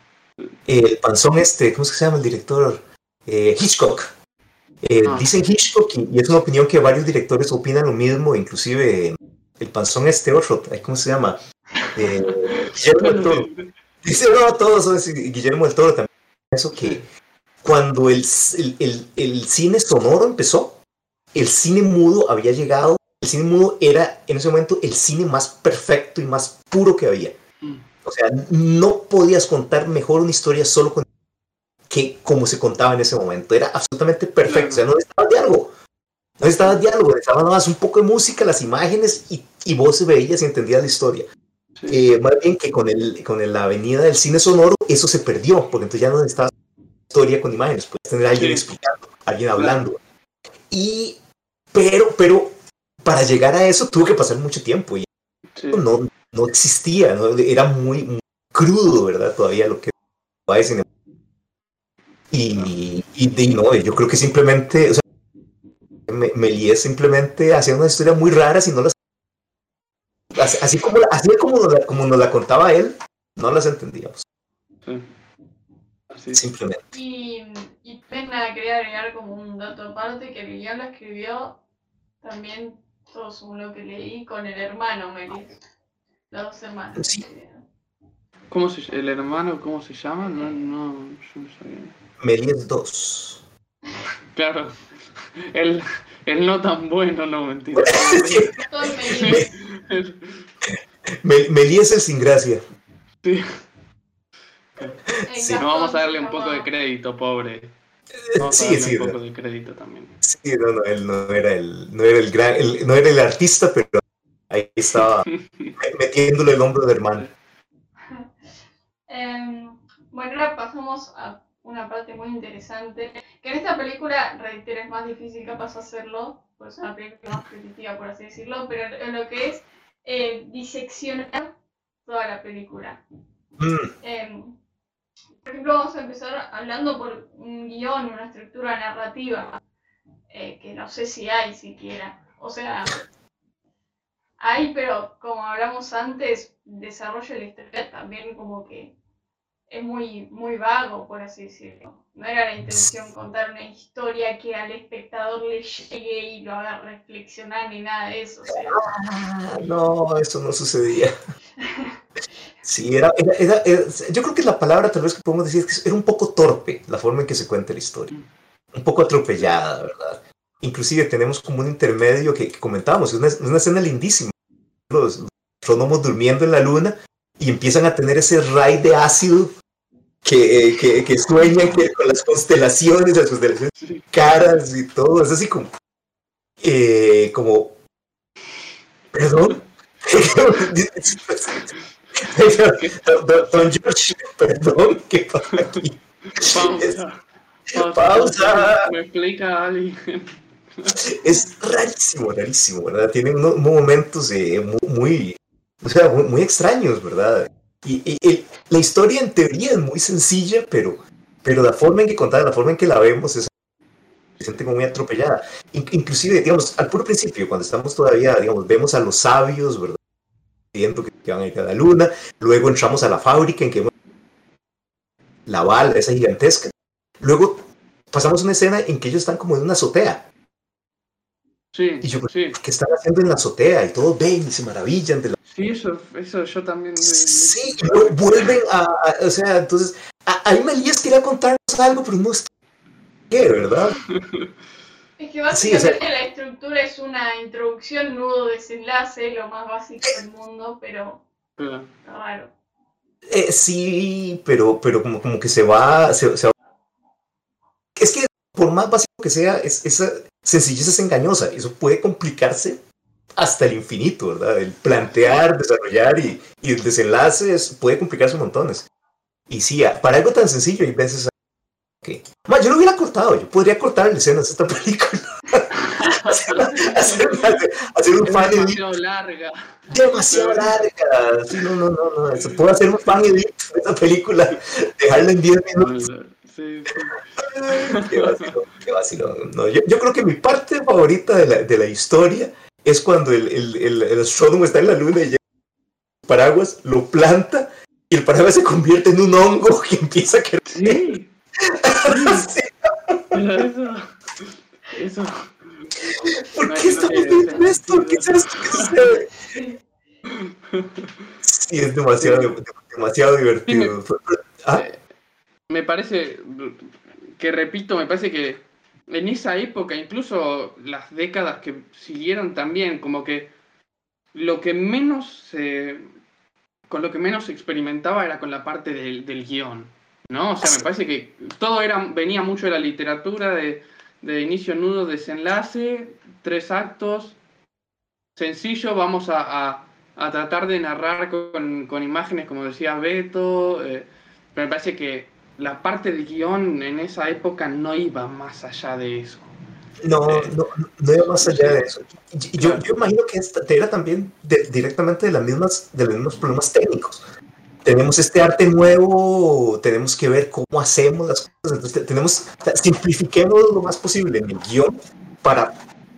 El panzón este, ¿cómo es que se llama el director? Eh, Hitchcock. Ah. Dicen Hitchcock y, y, es una opinión que varios directores opinan lo mismo, inclusive el panzón este otro, ¿cómo se llama? Guillermo del Toro. Dice, no, todos son Guillermo del Toro también. Eso que cuando el, el, el, el, cine sonoro empezó, el cine mudo había llegado, el cine mudo era en ese momento el cine más perfecto y más puro que había. Mm. O sea, no podías contar mejor una historia solo con que como se contaba en ese momento. Era absolutamente perfecto. O sea, no necesitaba diálogo. No necesitaba diálogo, necesitaba nada más un poco de música, las imágenes y, y vos veías y entendías la historia. Sí. Eh, más bien que con, el, con la avenida del cine sonoro, eso se perdió, porque entonces ya no necesitabas historia con imágenes, puedes tener a alguien sí. explicando, alguien hablando. Y, pero, pero, para llegar a eso tuvo que pasar mucho tiempo y sí. no, no existía, ¿no? era muy, muy, crudo, ¿verdad? Todavía lo que va. Y, y, y, no, yo creo que simplemente, o sea, Méliès simplemente hacía una historia muy rara si no las así, así como así como nos, la, como nos la contaba él, no las entendíamos. Sí. Así. Simplemente. Y, y Pena quería agregar como un dato aparte que el guion lo escribió también, todo según lo que leí, con el hermano Méliès. Los dos hermanos. Sí. ¿Cómo se, ¿El hermano cómo se llama? No, no, yo no sabía. Méliès 2. [LAUGHS] Claro. El, el no tan bueno, no, mentira. [LAUGHS] Méliès [LAUGHS] es sin gracia. Sí. Sí, no vamos a darle un poco de crédito, pobre. Vamos sí, sí, un poco no. de crédito también. Sí, no, no, él no era el, no era el gran, el, no era el artista, pero ahí estaba [LAUGHS] metiéndole el hombro de hermano. [LAUGHS] Eh, bueno, ahora pasamos a una parte muy interesante, que en esta película, reitero, es más difícil capaz hacerlo, pues es una película más repetitiva, por así decirlo, pero en lo que es eh, diseccionar toda la película. Mm. Eh, por ejemplo, vamos a empezar hablando por un guion, una estructura narrativa, eh, que no sé si hay siquiera. O sea, hay, pero como hablamos antes, desarrollo de la historia también como que es muy, muy vago, por así decirlo. No era la intención contar una historia que al espectador le llegue y lo haga reflexionar ni nada de eso. O sea. No, eso no sucedía. [LAUGHS] Sí, era, era, era, era, yo creo que la palabra tal vez que podemos decir es que era un poco torpe la forma en que se cuenta la historia. Un poco atropellada, ¿verdad? Inclusive tenemos como un intermedio que, que comentábamos, es una, es una escena lindísima. Los astrónomos durmiendo en la luna y empiezan a tener ese ray de ácido que, que, que sueñan que con las constelaciones, las constelaciones caras y todo, es así como, eh, como, perdón, [LAUGHS] [LAUGHS] don, don, George, perdón, ¿qué pasa aquí? Pausa. Pausa. [LAUGHS] Pausa. Me explica alguien. [LAUGHS] Es rarísimo, rarísimo, ¿verdad? Tiene unos momentos eh, muy, muy, o sea, muy, muy extraños, ¿verdad? Y, y, y, la historia en teoría es muy sencilla, pero, pero la forma en que contada, la forma en que la vemos es se siente muy atropellada. In, inclusive, digamos, al puro principio, cuando estamos todavía, digamos, vemos a los sabios, ¿verdad? Viendo que, van a ir a la luna, luego entramos a la fábrica en que la bala, esa gigantesca. Luego pasamos una escena en que ellos están como en una azotea. Sí, y yo, sí. ¿qué están haciendo en la azotea? Y todos ven y se maravillan de la Sí, eso, eso yo también. Sí, vuelven a, a, O sea, entonces. Ahí Melías quería contarnos algo, pero no está. ¿Qué, verdad? [LAUGHS] Es que básicamente sí, o sea, la estructura es una introducción, nudo, desenlace, lo más básico del mundo, pero. Claro. Eh, sí, pero, pero como, como que se va, se, se va. Es que por más básico que sea, es, esa, sencillez es engañosa. Eso puede complicarse hasta el infinito, ¿verdad? El plantear, desarrollar y, y el desenlace es- puede complicarse montones. Y sí, a- para algo tan sencillo hay veces Ma, yo lo hubiera cortado, yo podría cortar escenas de esta película. [LAUGHS] hacer, hacer- hacer un fan edit demasiado larga. demasiado larga. Sí, no, no, no, no. Se puede hacer un fan edit de esta película, dejarla en 10 minutos. Sí, sí. [LAUGHS] Qué vacilón, qué vacilón. No, yo, yo creo que mi parte favorita de la, de la historia es cuando el, el, el, el astrónomo está en la luna y llega el paraguas, lo planta y el paraguas se convierte en un hongo [LAUGHS] que empieza a crecer. Sí, pero eso. Eso. ¿Por No, qué estamos viendo esto? ¿Qué es esto que sucede? Sí. Sí, es demasiado, demasiado divertido. Ah, Eh, Me parece. Que repito, me parece que en esa época, incluso las décadas que siguieron también, como que lo que menos se. con lo que menos se experimentaba era con la parte del, del guion. ¿No? O sea, me parece que todo era, venía mucho de la literatura, de, de inicio, nudo, desenlace, tres actos, sencillo, vamos a, a- a tratar de narrar con, con imágenes, como decía Beto, eh, pero me parece que la parte del guion en esa época no iba más allá de eso. No, Eh, no, no iba más allá de eso. Yo, Claro. yo imagino que esta era también de- directamente de, las mismas, de los mismos problemas técnicos. Tenemos este arte nuevo, tenemos que ver cómo hacemos las cosas. Entonces, te- tenemos, simplifiquemos lo más posible en el guion para,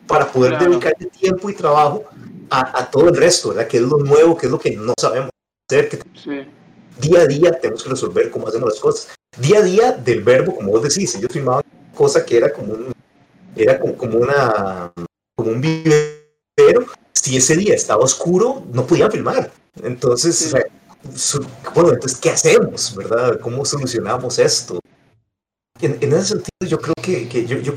para poder Claro. dedicarle tiempo y trabajo a, a todo el resto, ¿verdad? Que es lo nuevo, que es lo que no sabemos hacer, que Sí, día a día tenemos que resolver cómo hacemos las cosas. Día a día del verbo, como vos decís, ellos filmaban cosa que era como un, era como, como una, como un vivero. Si ese día estaba oscuro, no podían filmar. Entonces, Sí. o sea, bueno, entonces, ¿qué hacemos, verdad? ¿Cómo solucionamos esto? En, en ese sentido, yo creo que, que yo, yo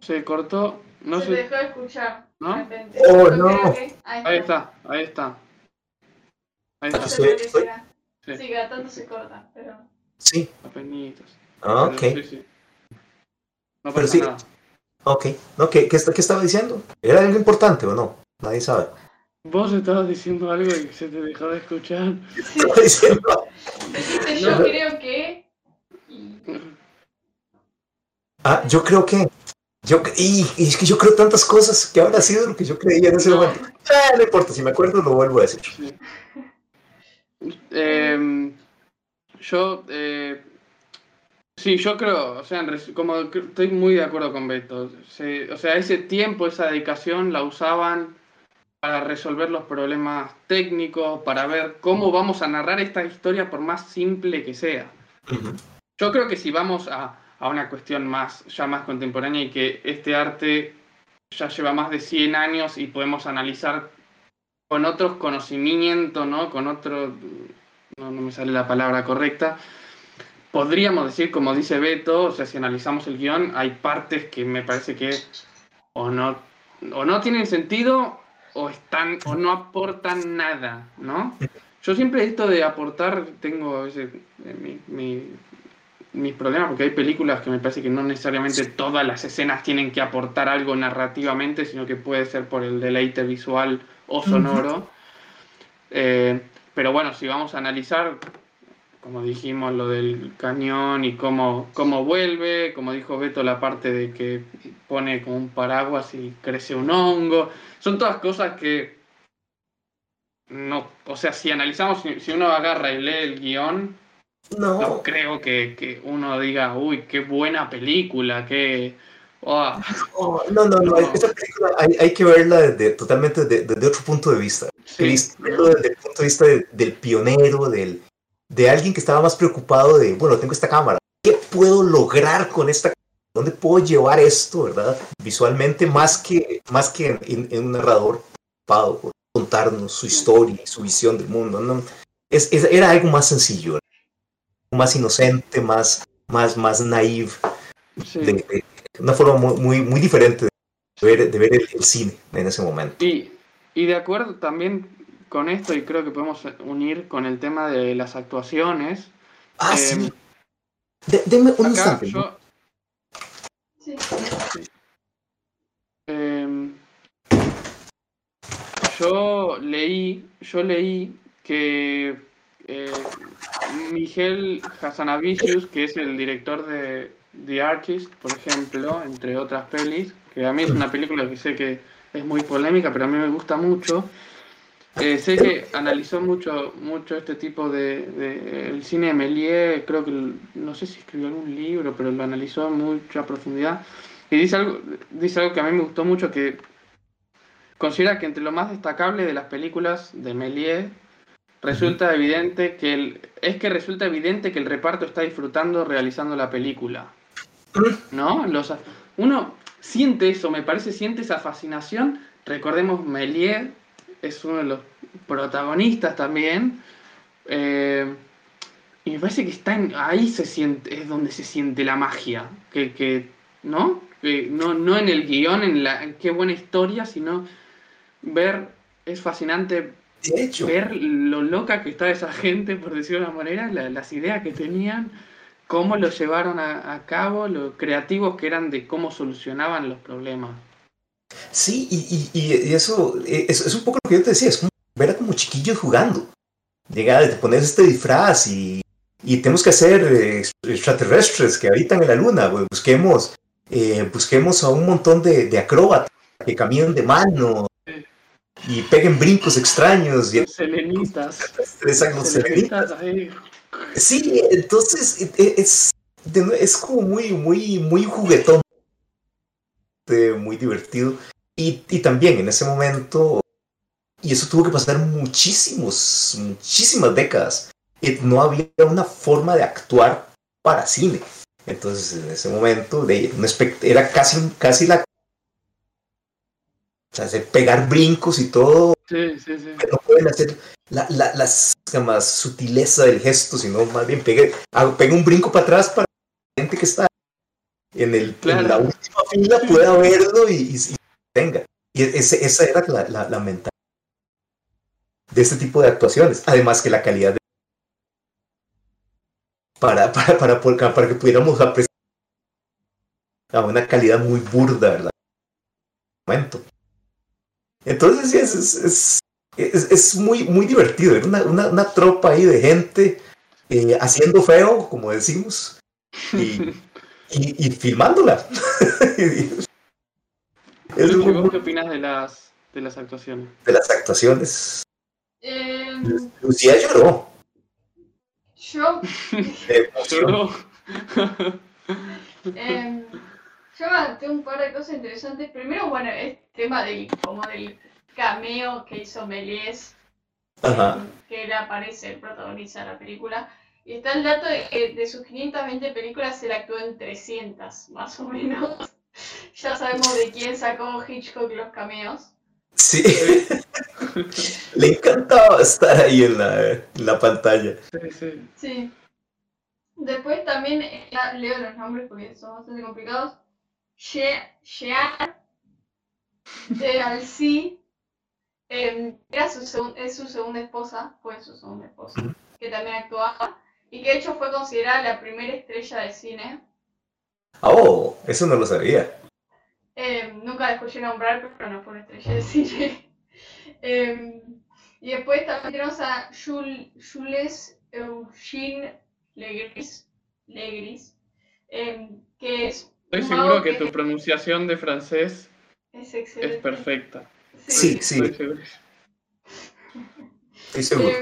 se cortó, no se sé. dejó de escuchar. ¿No? Oh, no. que- Ahí Ahí está, ahí está. Ahí está, Se. Sí. Sí, cada tanto se corta, pero. sí, apenitas. ah, ok, Pero sí, sí. No Pero pasa sí. nada. ok. No, ¿qué, qué, qué estaba diciendo? ¿Era algo importante o no? Nadie sabe. Vos estabas diciendo algo y se te dejó de escuchar. Estaba diciendo, yo creo que. Ah, yo creo que. Yo, y, y es que yo creo tantas cosas que habrá sido lo que yo creía en ese No. momento. Ah, no importa, si me acuerdo lo vuelvo a decir. Sí. Em, yo, eh, sí, yo creo, o sea, como estoy muy de acuerdo con Beto. Se- o sea, ese tiempo, esa dedicación la usaban para resolver los problemas técnicos, para ver cómo vamos a narrar esta historia por más simple que sea. Yo creo que si vamos a, a una cuestión más, ya más contemporánea y que este arte ya lleva más de 100 años y podemos analizar con otros conocimientos, ¿no? Con otro, no, no me sale la palabra correcta, podríamos decir, como dice Beto, o sea, si analizamos el guion, hay partes que me parece que o no, o no tienen sentido o están o no aportan nada, ¿no? Yo siempre esto de aportar tengo ese, eh, mi, mi- mis problemas porque hay películas que me parece que no necesariamente todas las escenas tienen que aportar algo narrativamente, sino que puede ser por el deleite visual o sonoro. Eh, pero bueno, si vamos a analizar, como dijimos, lo del cañón y cómo, cómo vuelve, como dijo Beto, la parte de que pone como un paraguas y crece un hongo, son todas cosas que no, o sea, si analizamos, si, uno agarra y lee el guion, no No, creo que, que uno diga, uy, qué buena película, qué... oh, no, no, no, no. Esta película hay, hay que verla desde, totalmente de- desde otro punto de vista. sí, verlo desde el punto de vista de- del pionero, del, de alguien que estaba más preocupado de, bueno, tengo esta cámara, ¿qué puedo lograr con esta cámara? ¿Dónde puedo llevar esto, verdad? Visualmente, más que, más que en, en- un narrador preocupado por contarnos su historia y su visión del mundo. ¿no? Es, es- era algo más sencillo, más inocente, más, más, más naive, sí. de, de- una forma muy, muy, muy diferente de ver, de ver el, el cine en ese momento. Y, y de acuerdo también con esto, y creo que podemos unir con el tema de las actuaciones, Ah, eh, sí. De- deme un Acá instante. yo, Sí. Em, yo leí, yo leí que eh, Miguel Hazanavicius, que es el director de The Artist, por ejemplo, entre otras pelis, que a mí es una película que sé que es muy polémica, pero a mí me gusta mucho. Eh, sé que analizó mucho, mucho este tipo de, de- el cine de Méliès, creo que no sé si escribió algún libro, pero lo analizó en mucha profundidad. Y dice algo, dice algo que a mí me gustó mucho, que considera que entre lo más destacable de las películas de Méliès resulta evidente que el, es que resulta evidente que el reparto está disfrutando realizando la película. ¿No? Los, uno siente eso, me parece, siente esa fascinación. Recordemos, Méliès es uno de los protagonistas también. eh, y me parece que está en- ahí se siente, es donde se siente la magia. Que, que ¿no? Que no, no en el guion, en la en qué buena historia, sino ver, es fascinante De hecho, ver lo loca que está esa gente, por decirlo de una manera, la- las ideas que tenían, cómo lo llevaron a, a cabo, lo creativos que eran de cómo solucionaban los problemas. Sí, y, y- y eso eh, es, es un poco lo que yo te decía, es como ver a como chiquillos jugando. Llegar, te pones este disfraz y, y tenemos que hacer eh, extraterrestres que habitan en la luna. pues, busquemos, eh, busquemos a un montón de, de acróbatas que caminen de mano y peguen brincos extraños. Y Los selenitas. Selenitas. selenitas ahí. Sí, entonces e- e- es, es como muy, muy, muy juguetón, eh, muy divertido. Y, y también en ese momento, y eso tuvo que pasar muchísimos, muchísimas décadas, y no había una forma de actuar para cine. Entonces en ese momento de, era casi, casi la... O sea, hacer pegar brincos y todo, Sí, sí, sí. que no pueden hacer la, la, las- más sutileza del gesto, sino más bien pegue, hago- pega un brinco para atrás para la gente que está en, el, Claro. en la última fila pueda verlo y, y, y tenga. Y ese- esa era la, la, la mentalidad de este tipo de actuaciones. Además que la calidad de- para, para, para, para, para que pudiéramos apreciar a una calidad muy burda, ¿verdad? Momento. Entonces, sí, es, es, es, es, muy, muy divertido. Era una, una, una tropa ahí de gente eh, haciendo feo, como decimos, y, [LAUGHS] y, y filmándola. [LAUGHS] es Luchi, muy, ¿vos muy- qué opinas de las, de las actuaciones? de las actuaciones. Em, Lucía lloró. yo, [LAUGHS] de emoción. Lloró. [LAUGHS] em, yo anoté un par de cosas interesantes. Primero, bueno, el tema del, como del cameo que hizo Méliès, Ajá. que él aparece, él protagoniza la película. Y está el dato de que de sus 520 películas él actuó en 300, más o menos. [LAUGHS] ya sabemos de quién sacó Hitchcock los cameos. Sí. [LAUGHS] Le encantaba estar ahí en la, en la pantalla. Sí, sí. Sí. Después también ya leo los nombres porque son bastante complicados. She- Shean de Alcy eh, era su es su segunda esposa, fue su segunda esposa, que también actuaba y que de hecho fue considerada la primera estrella de cine. Oh, eso no lo sabía. Eh, nunca la escuché nombrar, pero no fue una estrella de cine. [LAUGHS] Eh, y después también tenemos a Jul- Jules Eugene Legris, Legris eh, que es Estoy seguro que tu pronunciación de francés es excelente. es perfecta. Sí, sí. Estoy seguro. Estoy seguro.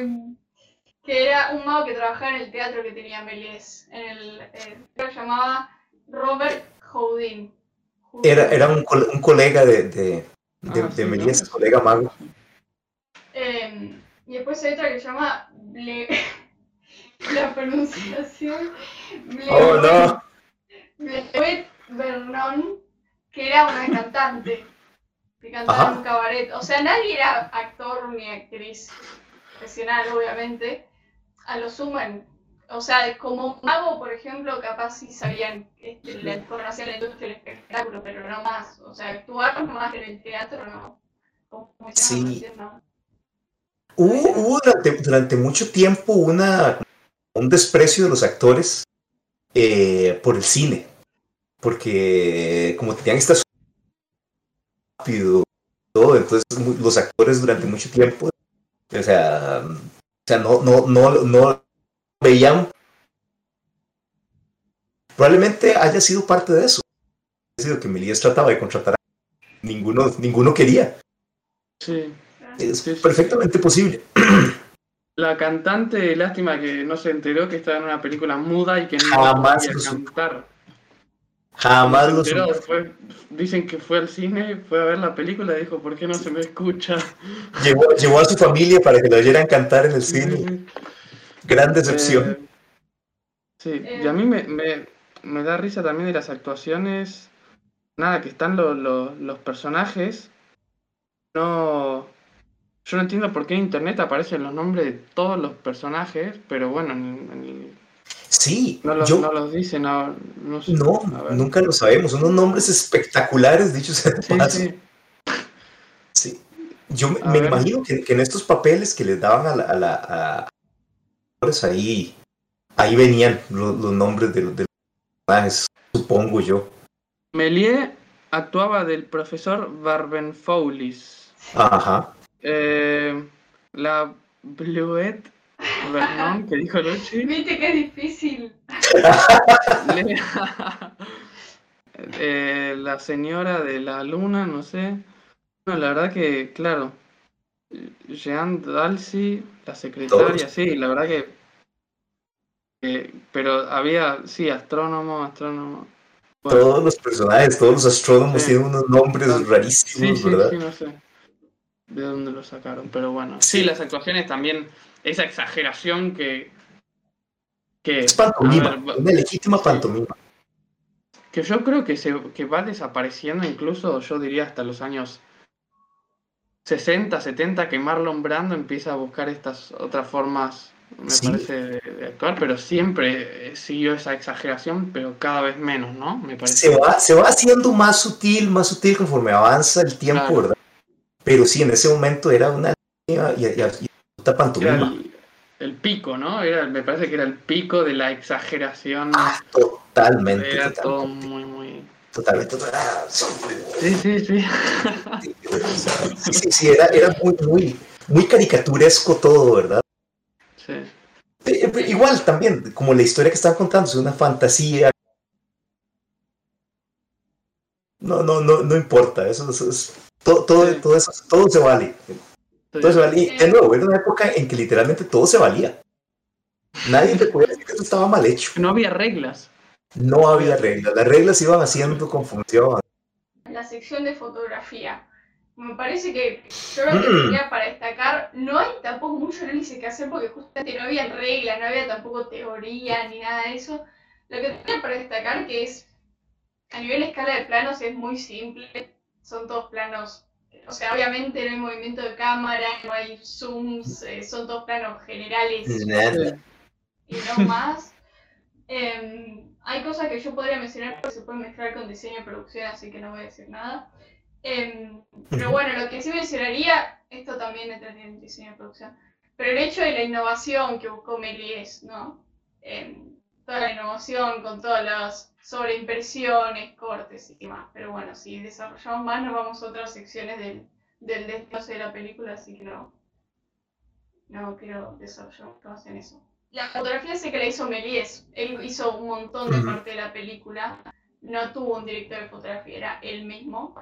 Que era un mago que trabajaba en el teatro que tenía Méliès. En el, eh, se llamaba Robert Houdin. Houdin. Era, era un, un colega de, de, de, Ah, de sí, ¿no? Méliès, colega mago. Eh, y después hay otra que se llama Ble... [LAUGHS] la pronunciación Ble... Oh, no. Bleuet Vernon, que era una cantante que cantaba Ajá. en un cabaret. O sea, nadie era actor ni actriz profesional, obviamente. A lo suman. O sea, como mago, por ejemplo, capaz sí sabían, este, la, conocían la industria del espectáculo, pero no más. O sea, actuar más en el teatro, no. Como Sí. no. Hubo, hubo durante, durante mucho tiempo una, un desprecio de los actores eh, por el cine. Porque como tenían estas rápido todo, entonces los actores durante mucho tiempo, o sea, sea no, no, no, no veían. Probablemente haya sido parte de eso. Ha sido que Melías trataba de contratar a ninguno, ninguno quería. Sí. Es perfectamente posible. [CLEARS THROAT] La cantante, lástima que no se enteró que estaba en una película muda y que no podía cantar. Jamás lo después dicen que fue al cine, fue a ver la película y dijo, ¿por qué no se me escucha? Llevó, a su familia para que lo oyeran cantar en el cine. Gran decepción. Eh, sí, y a mí me, me, me da risa también de las actuaciones. Nada, que están los, los, los personajes. No. Yo no entiendo por qué en internet aparecen los nombres de todos los personajes, pero bueno, ni- ni- sí, no, los, yo no los dice, no, no sé. nunca lo sabemos. Unos nombres espectaculares, dichos sea de Sí, paso. sí. Sí. Yo me, A me ver. imagino que, que en estos papeles que les daban a la, a la a- ahí, ahí venían los, los nombres de, los- de los personajes, supongo yo. Melie actuaba del profesor Barbenfoulis. Ajá. Eh, la Bluette Vernon, que dijo Luchi. Viste que es difícil. [LAUGHS] Eh, la señora de la luna, no sé. No, la verdad que, claro. Jean Dalsy, la secretaria, Todos. sí, la verdad que, Pero había, sí, astrónomo, astrónomo. Bueno, Todos los personajes, todos los astrónomos Sí. tienen unos nombres Sí, rarísimos, sí, ¿verdad? sí, no sé de dónde lo sacaron, pero bueno. Sí, las actuaciones también, esa exageración que. que Es pantomima, ver, una legítima pantomima. Que yo creo que, se, que va desapareciendo incluso, yo diría, hasta los años 60, 70, que Marlon Brando empieza a buscar estas otras formas, me Sí. parece, de, de actuar, pero siempre eh, siguió esa exageración, pero cada vez menos, ¿no? Me parece. Se va, se va haciendo más sutil, más sutil conforme avanza el tiempo, Claro. ¿verdad? Pero sí, en ese momento era una y, y, y- Era pantomima. el, el pico, ¿no? Era, me parece que era el pico de la exageración. Ah, totalmente, era todo totalmente, muy, muy... totalmente. Ah, sí, Sí, sí, sí. Sí, sí, sí, era, era muy, muy, muy caricaturesco todo, ¿verdad? sí. Eh, Igual también, como la historia que están contando, es una fantasía. No, no, no, no importa, eso, eso es, todo, todo, todo, eso, todo se vale. Se vale. Y de nuevo, era una época en que literalmente todo se valía. Nadie te podía decir que eso estaba mal hecho. No había reglas. No había reglas, las reglas iban haciendo con función. La sección de fotografía. Me parece que yo lo que Mm. tenía para destacar, no hay tampoco mucho análisis que hacer porque justamente no había reglas, no había tampoco teoría ni nada de eso. Lo que tenía para destacar que es, a nivel escala de planos es muy simple, son todos planos, o sea, obviamente no hay movimiento de cámara, no hay zooms, eh, son todos planos generales Nada. y no más. Em, hay cosas que yo podría mencionar que se pueden mezclar con diseño y producción, así que no voy a decir nada. Em, pero bueno, lo que sí mencionaría, esto también entra en diseño y producción, pero el hecho de la innovación que buscó Méliès, ¿no? Em, toda la innovación con todas las sobreimpresiones, cortes y demás. Pero bueno, si desarrollamos más, nos vamos a otras secciones del, del desglose de la película, así que no, no quiero desarrollar más en eso. La fotografía sé que la hizo Méliès. Él hizo un montón de parte de la película. No tuvo un director de fotografía, era él mismo.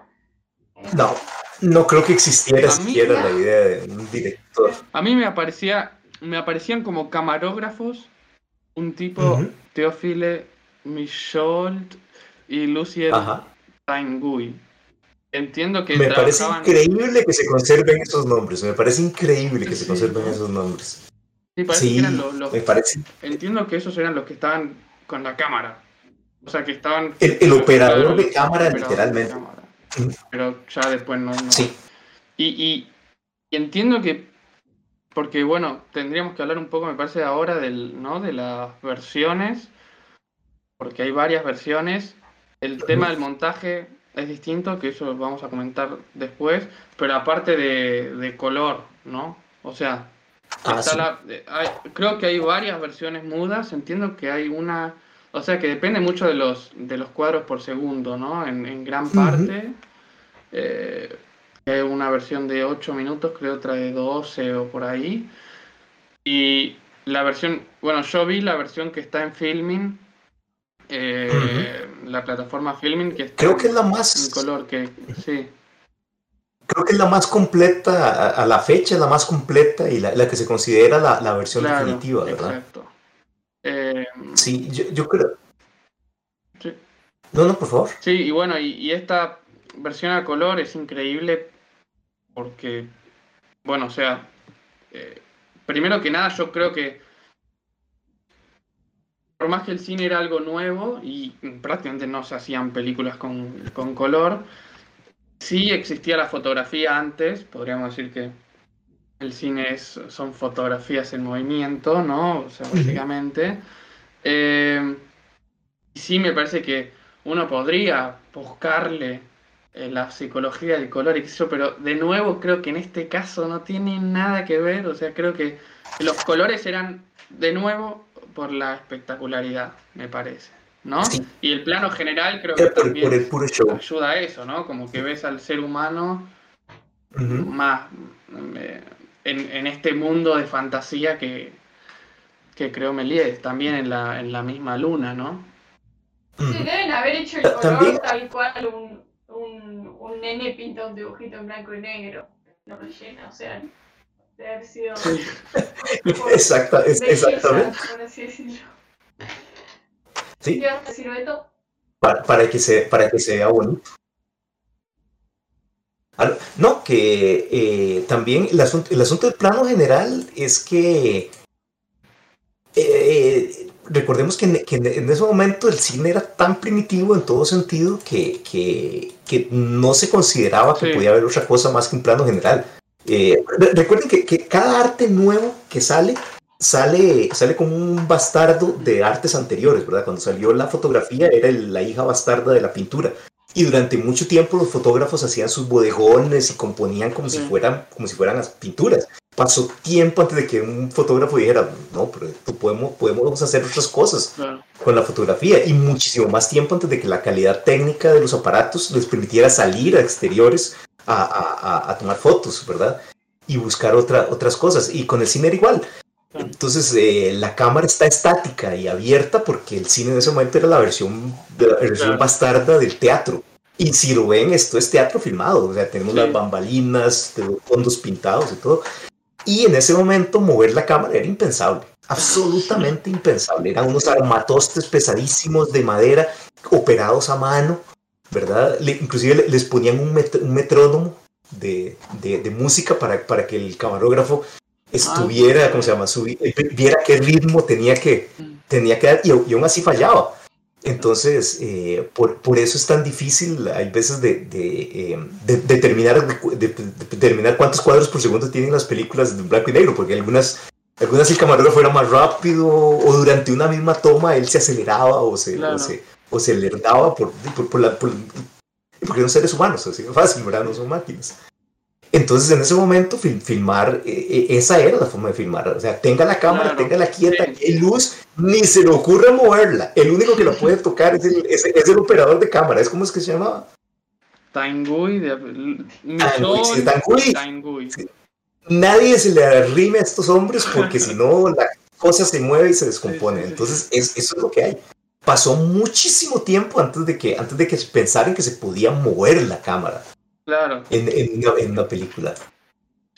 Eh, No, no creo que existiera siquiera la idea de un director. A mí me aparecía, me aparecían como camarógrafos un tipo Ujú. Teófile Michaud y Lucien Ajá. Tanguy. Entiendo que Me parece increíble que se conserven esos nombres. Me parece increíble que se conserven esos nombres. Sí, parece que eran los, los- me parece. Entiendo que esos eran los que estaban con la cámara. O sea, que estaban. El, el operador de cámara, operador de literalmente. cámara. Pero ya después no. no. Sí. Y, y- y entiendo que, porque bueno, tendríamos que hablar un poco, me parece, ahora del, ¿no? de las versiones, porque hay varias versiones. El tema del montaje es distinto, que eso lo vamos a comentar después, pero aparte de, de color, ¿no? O sea, Ah, sí. la- eh, hay- creo que hay varias versiones mudas, entiendo que hay una O sea que depende mucho de los, de los cuadros por segundo, ¿no? En, en gran parte. Eh, hay una versión de 8 minutos, creo otra de 12 o por ahí. Y la versión, bueno, yo vi la versión que está en Filming, eh, la plataforma Filming, que está Creo que es la más... en color, que sí. Creo que es la más completa, a, a la fecha la más completa y la, la que se considera la, la versión Claro, definitiva, ¿verdad? exacto. Eh, Sí, yo, yo creo... sí. No, no, por favor. Sí, y bueno, y, y esta versión a color es increíble porque, bueno, o sea, eh, primero que nada yo creo que por más que el cine era algo nuevo y prácticamente no se hacían películas con, con color, sí existía la fotografía antes, podríamos decir que el cine es, son fotografías en movimiento, ¿no? O sea, básicamente. Eh, sí me parece que uno podría buscarle eh, la psicología del color y yo, pero de nuevo creo que en este caso no tiene nada que ver, o sea, creo que los colores eran de nuevo por la espectacularidad, me parece, ¿no? Sí. Y el plano general creo que por, también por el puro show. ayuda a eso, ¿no? Como que ves al ser humano más eh, en, en este mundo de fantasía que, que creó Méliès, también en la, en la misma luna, ¿no? Sí, deben haber hecho el color también- tal cual un, un, un nene pinta un dibujito en blanco y negro. Lo rellena, o sea, debe haber sido Exacta, es- exactamente. por así decirlo. Sí, ¿Qué vas a decir, Beto? para, para que se, para que se vea bonito. Ah, No, que eh, también el asunto, el asunto del plano general es que eh, recordemos que, en, que en- en ese momento el cine era tan primitivo en todo sentido que, que, que no se consideraba que Sí. podía haber otra cosa más que un plano general. Eh, re- recuerden que, que cada arte nuevo que sale sale, sale como un bastardo de artes anteriores, ¿verdad? Cuando salió la fotografía era el- la hija bastarda de la pintura. Y durante mucho tiempo los fotógrafos hacían sus bodegones y componían como, si, fueran, como si fueran las pinturas. Pasó tiempo antes de que un fotógrafo dijera, no, pero esto podemos, podemos hacer otras cosas Claro. con la fotografía. Y muchísimo más tiempo antes de que la calidad técnica de los aparatos les permitiera salir a exteriores a, a- a- tomar fotos, ¿verdad? Y buscar otra, otras cosas. Y con el cine era igual. Entonces eh, la cámara está estática y abierta porque el cine en ese momento era la versión, de la versión bastarda del teatro. Y si lo ven, esto es teatro filmado, o sea, tenemos Sí. las bambalinas, los fondos pintados y todo. Y en ese momento mover la cámara era impensable, absolutamente impensable. Eran unos armatostes pesadísimos de madera operados a mano, ¿verdad? Le- inclusive le- les ponían un, met- un metrónomo de, de- de música para, para que el camarógrafo estuviera, Ah, ¿cómo se llama? Subi- eh, viera qué ritmo tenía que, tenía que dar y, y aún así fallaba. Entonces, eh, por, por eso es tan difícil, hay veces, de, de, de- determinar, de- de- de determinar cuántos cuadros por segundo tienen las películas de blanco y negro, porque algunas, algunas el camarógrafo era más rápido o durante una misma toma él se aceleraba o se, Claro. o se, o se alertaba por, por, por la, por- porque son seres humanos, así de fácil, ¿verdad? No son máquinas. Entonces, en ese momento, fil- filmar, eh, eh, esa era la forma de filmar. O sea, tenga la cámara, Claro, tenga la quieta, sí. hay luz, ni se le ocurre moverla. El único que la puede tocar es el, es, es el operador de cámara. ¿Es como es que se llamaba? Tanguy, de sí. Sí. Nadie se le arrime a estos hombres porque si no, la cosa se mueve y se descompone. Entonces, es, eso es lo que hay. Pasó muchísimo tiempo antes de que, antes de que pensaran que se podía mover la cámara Claro, en, en una, en una película.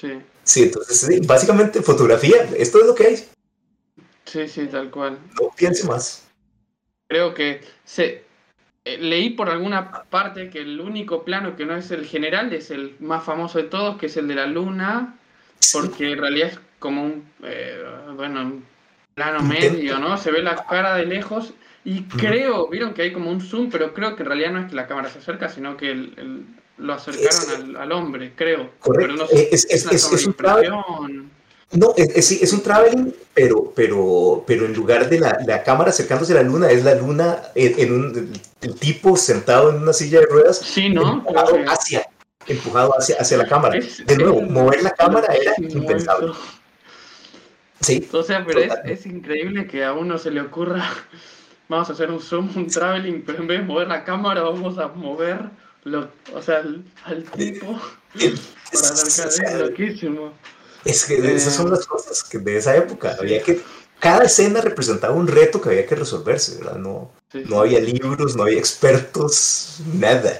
sí, Sí, entonces, sí, básicamente, fotografía, esto es lo que hay. sí, sí, tal cual. No piense más. Creo que se eh, leí por alguna parte que el único plano que no es el general es el más famoso de todos, que es el de la luna, porque en realidad es como un, eh, bueno, plano medio, ¿no? Se ve la cara de lejos y creo, vieron que hay como un zoom, pero creo que en realidad no es que la cámara se acerca, sino que el- el- lo acercaron al, al hombre, creo. Correcto. Pero no sé, es- es- es- un travel- sobreimpresión. No, es, es, es un traveling, pero, pero, pero en lugar de la, la cámara acercándose a la luna, es la luna en, en un el tipo sentado en una silla de ruedas, Sí, ¿no? empujado hacia, empujado hacia, hacia la cámara. De nuevo, mover la cámara era impensable. eso. Sí, O sea, pero es, es increíble que a uno se le ocurra vamos a hacer un zoom, un traveling, pero en vez de mover la cámara vamos a mover lo, o sea, al, al tipo [LAUGHS] para acercar, es loquísimo. Es que esas son las cosas que de esa época. Había que, cada escena representaba un reto que había que resolverse, ¿verdad? No, Sí, no había libros, no había expertos, nada.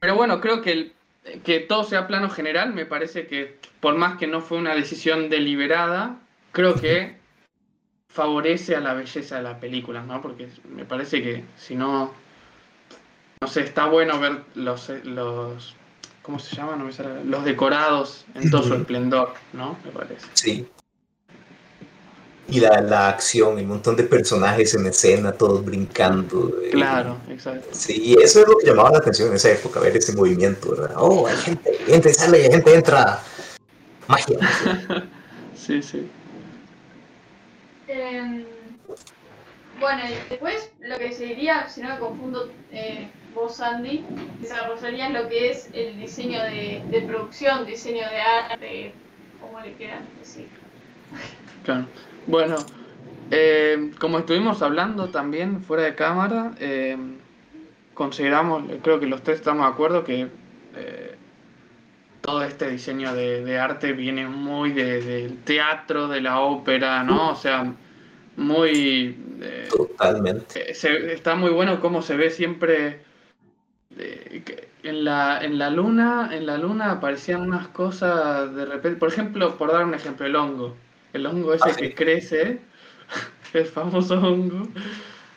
Pero bueno, creo que, el- que todo sea plano general, me parece que por más que no fue una decisión deliberada, creo que favorece a la belleza de la película, ¿no? Porque me parece que si no, no sé, está bueno ver los, los ¿cómo se llama? No me sale- los decorados en todo su esplendor, ¿no? Me parece. Sí. Y la, la acción, el montón de personajes en escena, todos brincando. eh, Claro, exacto. Sí, y eso es lo que llamaba la atención en esa época, ver ese movimiento, ¿verdad? Oh, hay gente, gente sale, hay gente entra. Magia. [LAUGHS] Sí, sí. Em, bueno, después lo que se diría, si no me confundo, eh, vos, Andy, desarrollarías lo que es el diseño de, de producción, diseño de arte, como le quieran decir. Claro. Bueno, eh, como estuvimos hablando también fuera de cámara, eh, consideramos, creo que los tres estamos de acuerdo que eh, todo este diseño de, de arte viene muy de- del teatro, de la ópera, ¿no? O sea, muy... eh, Totalmente. eh, se- está muy bueno cómo se ve siempre eh, en la, en la luna en la luna aparecían unas cosas de repente por ejemplo por dar un ejemplo el hongo el hongo ese Ah, sí. que crece [LAUGHS] el famoso hongo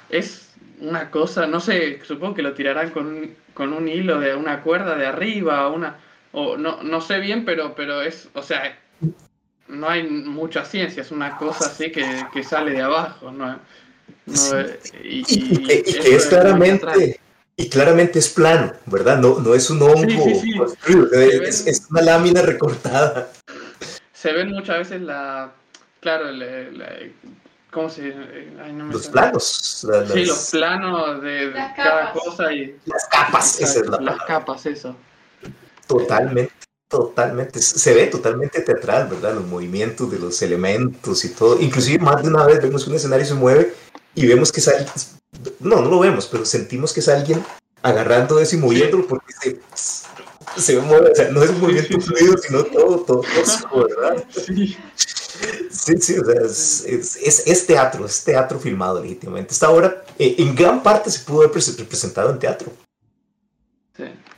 es una cosa no sé supongo que lo tirarán con un, con un hilo de una cuerda de arriba una o no no sé bien pero pero es o sea no hay mucha ciencia es una cosa así que, que sale de abajo no no, Sí. eh, y, Y, y que, y eso que es claramente, y claramente es plano, ¿verdad? No, no es un hongo. Sí, Es, ven- es una lámina recortada. se ven muchas veces la claro la- la- cómo se ay, no me Los planos. la- sí las- los planos de, de Las cada capas. cosa y las capas. Esa es la las palabra. capas eso Totalmente, totalmente. Se ve totalmente teatral, ¿verdad? Los movimientos de los elementos y todo. Inclusive más de una vez vemos un escenario se mueve y vemos que es alguien, no, no lo vemos, pero sentimos que es alguien agarrando eso y moviéndolo porque se, se mueve, o sea, no es un movimiento fluido, sino todo, todo tosco, ¿verdad? sí Sí, sí, o sea, es, es, es- es teatro, es teatro filmado legítimamente. Esta obra eh, en gran parte se pudo haber prese- representado en teatro,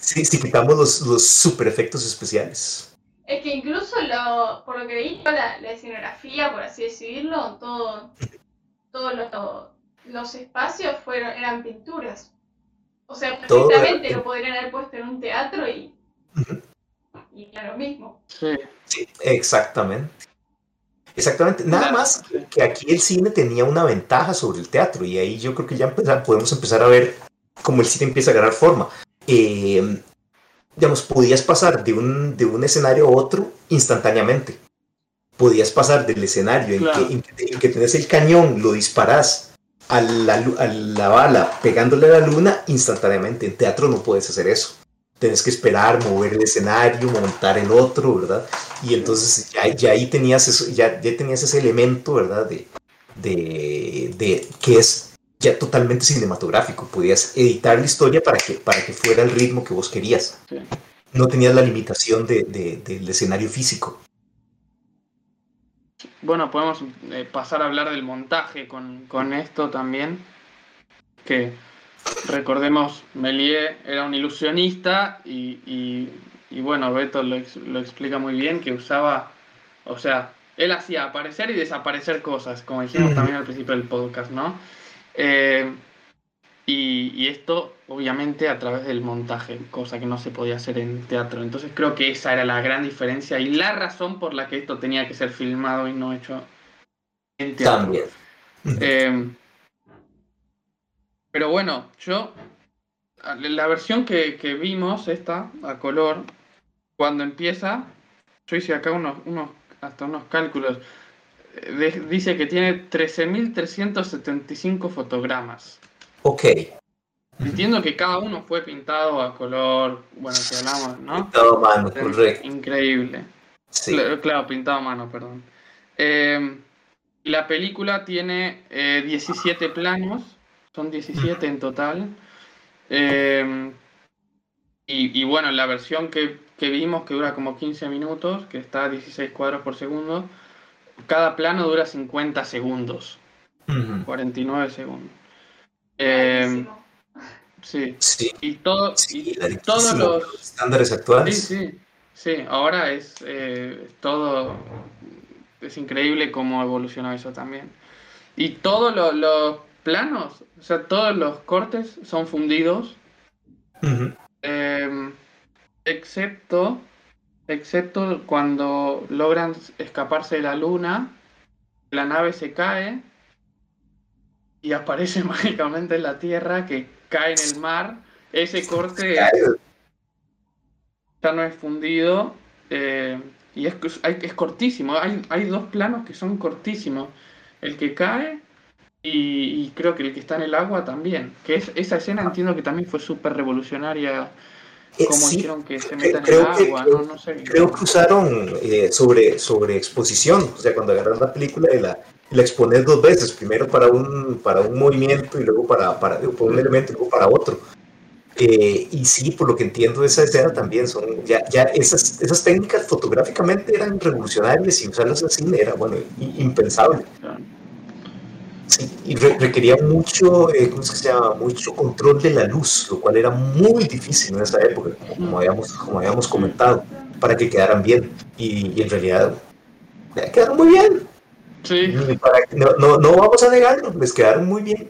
sí si, si quitamos los, los super efectos especiales. Es que incluso lo, por lo que vi, la, la escenografía, por así decirlo, todo, todos los, los espacios fueron, eran pinturas. O sea, perfectamente era- lo podrían haber puesto en un teatro y, y era lo mismo. sí Sí, exactamente. Exactamente. Nada Claro, más que aquí el cine tenía una ventaja sobre el teatro y ahí yo creo que ya empezar- podemos empezar a ver cómo el cine empieza a ganar forma. Eh, digamos, podías pasar de un, de un escenario a otro instantáneamente. Podías pasar del escenario en, que, en, que, en que tenés el cañón, lo disparás a la, a la bala pegándole a la luna instantáneamente. En teatro no puedes hacer eso. Tienes que esperar, mover el escenario, montar el otro, ¿verdad? Y entonces ya, ya ahí tenías eso, ya, ya tenías ese elemento, ¿verdad? De, de, de que es ya totalmente cinematográfico. Podías editar la historia para que, para que fuera el ritmo que vos querías. Sí. No tenías la limitación de, de- del escenario físico. Bueno, podemos eh, pasar a hablar del montaje con, con esto también. Que recordemos, Méliès era un ilusionista y, y- y bueno, Beto lo, ex- lo explica muy bien, que usaba, o sea, él hacía aparecer y desaparecer cosas, como dijimos Ujú. también al principio del podcast, ¿no? Eh, y, y esto, obviamente, a través del montaje, cosa que no se podía hacer en teatro. Entonces creo que esa era la gran diferencia y la razón por la que esto tenía que ser filmado y no hecho en teatro. También. Eh, pero bueno, yo, la versión que, que vimos, esta, a color, cuando empieza, yo hice acá unos, unos hasta unos cálculos, de- dice que tiene 13.375 fotogramas. Ok. Entiendo que cada uno fue pintado a color, bueno, que hablamos, ¿no? Todo a mano, correcto. Increíble. Sí. Cla- Claro, pintado a mano, perdón. Eh, la película tiene eh, 17 planos son 17 en total. Eh, y, y, bueno, la versión que, que, vimos, que dura como 15 minutos, que está a 16 cuadros por segundo, cada plano dura 50 segundos. Uh -huh. 49 segundos. Eh, sí. sí. Y, todo, sí, y todos los estándares actuales. Sí, sí. Sí, ahora es eh, todo. Es increíble cómo evolucionó eso también. Y todos los, los planos, o sea, todos los cortes son fundidos. Uh -huh. eh, excepto. Excepto cuando logran escaparse de la luna, la nave se cae y aparece [LAUGHS] mágicamente en la Tierra que cae en el mar. Ese corte ya no es fundido eh, y es, es cortísimo. Hay, hay, dos planos que son cortísimos. El que cae y, y, creo que el que está en el agua también. Que es, esa escena entiendo que también fue súper revolucionaria. Cómo sí, hicieron que se meta en el agua, que, ¿no? no sé. Creo que usaron eh, sobre, sobre exposición, o sea, cuando agarran la película y la, la expones dos veces, primero para un, para un movimiento y luego para, para, por un elemento y luego para otro. Eh, y sí, por lo que entiendo de esa escena también son, ya, ya esas, esas técnicas fotográficamente eran revolucionarias y usarlas así era, bueno, impensable. Sí, y re requería mucho, eh, ¿cómo es que se llama? Mucho control de la luz, lo cual era muy difícil en esa época, como habíamos, como habíamos comentado, para que quedaran bien. Y, y en realidad, ya quedaron muy bien. Sí. Para, no, no, no, vamos a negarlo, les quedaron muy bien.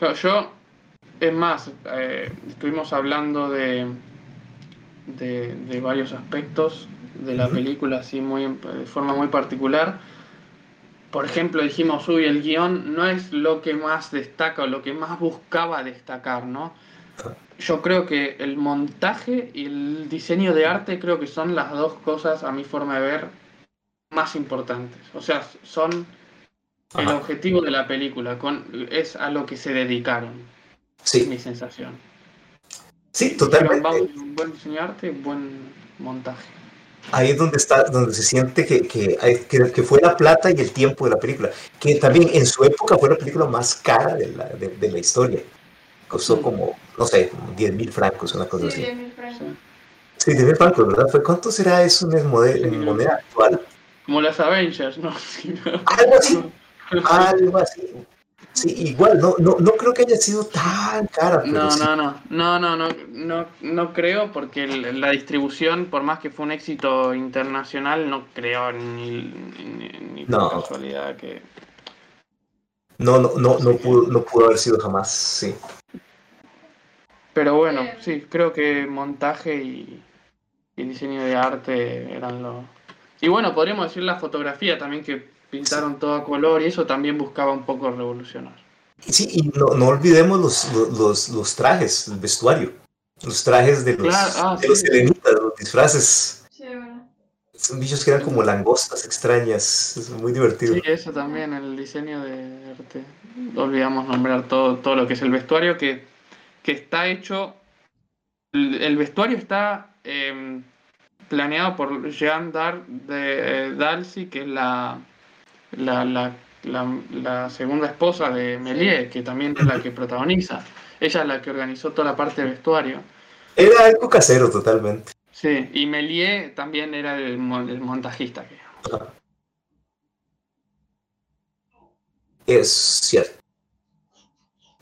Pero yo, es más, eh, estuvimos hablando de, de, de, varios aspectos de la uh -huh. película, así muy, de forma muy particular. Por ejemplo, dijimos, uy, el guion no es lo que más destaca o lo que más buscaba destacar, ¿no? Yo creo que el montaje y el diseño de arte creo que son las dos cosas, a mi forma de ver, más importantes. O sea, son el Ajá. objetivo de la película, con, es a lo que se dedicaron. Sí. Mi sensación. Sí, totalmente. Vamos, buen diseño de arte, buen montaje. Ahí es donde está, donde se siente que, que, que, fue la plata y el tiempo de la película. Que también en su época fue la película más cara de la, de, de la historia. Costó sí. como, no sé, 10 mil francos, una cosa sí, así. 10 mil francos. Sí, 10 mil francos, ¿verdad? ¿Cuánto será eso en, en moneda actual? Como las Avengers, ¿no? [LAUGHS] Algo así. [LAUGHS] Algo así. Sí, igual, no, no, no creo que haya sido tan cara. No, sí. no, no, no, no, no, no, no creo porque la distribución, por más que fue un éxito internacional, no creo ni, ni, ni por no. casualidad que... No, no, no, no, pudo, no pudo haber sido jamás, sí. Pero bueno, sí, creo que montaje y, y diseño de arte eran los... Y bueno, podríamos decir la fotografía también que pintaron todo a color y eso también buscaba un poco revolucionar. Sí, y no, no olvidemos los, los, los, trajes, el vestuario, los trajes de los, claro, ah, de sí. los los disfraces. Sí, bueno. Son bichos que eran como langostas extrañas, es muy divertido. Sí, eso también, el diseño de arte. Olvidamos nombrar todo, todo lo que es el vestuario, que, que está hecho, el, el vestuario está eh, planeado por Jean Dar de eh, Dalcy, que es la la, la, la, la, segunda esposa de Méliès, que también es la que protagoniza. Ella es la que organizó toda la parte de vestuario. Era algo casero totalmente. Sí, y Méliès también era el, el montajista. Ah. Es cierto.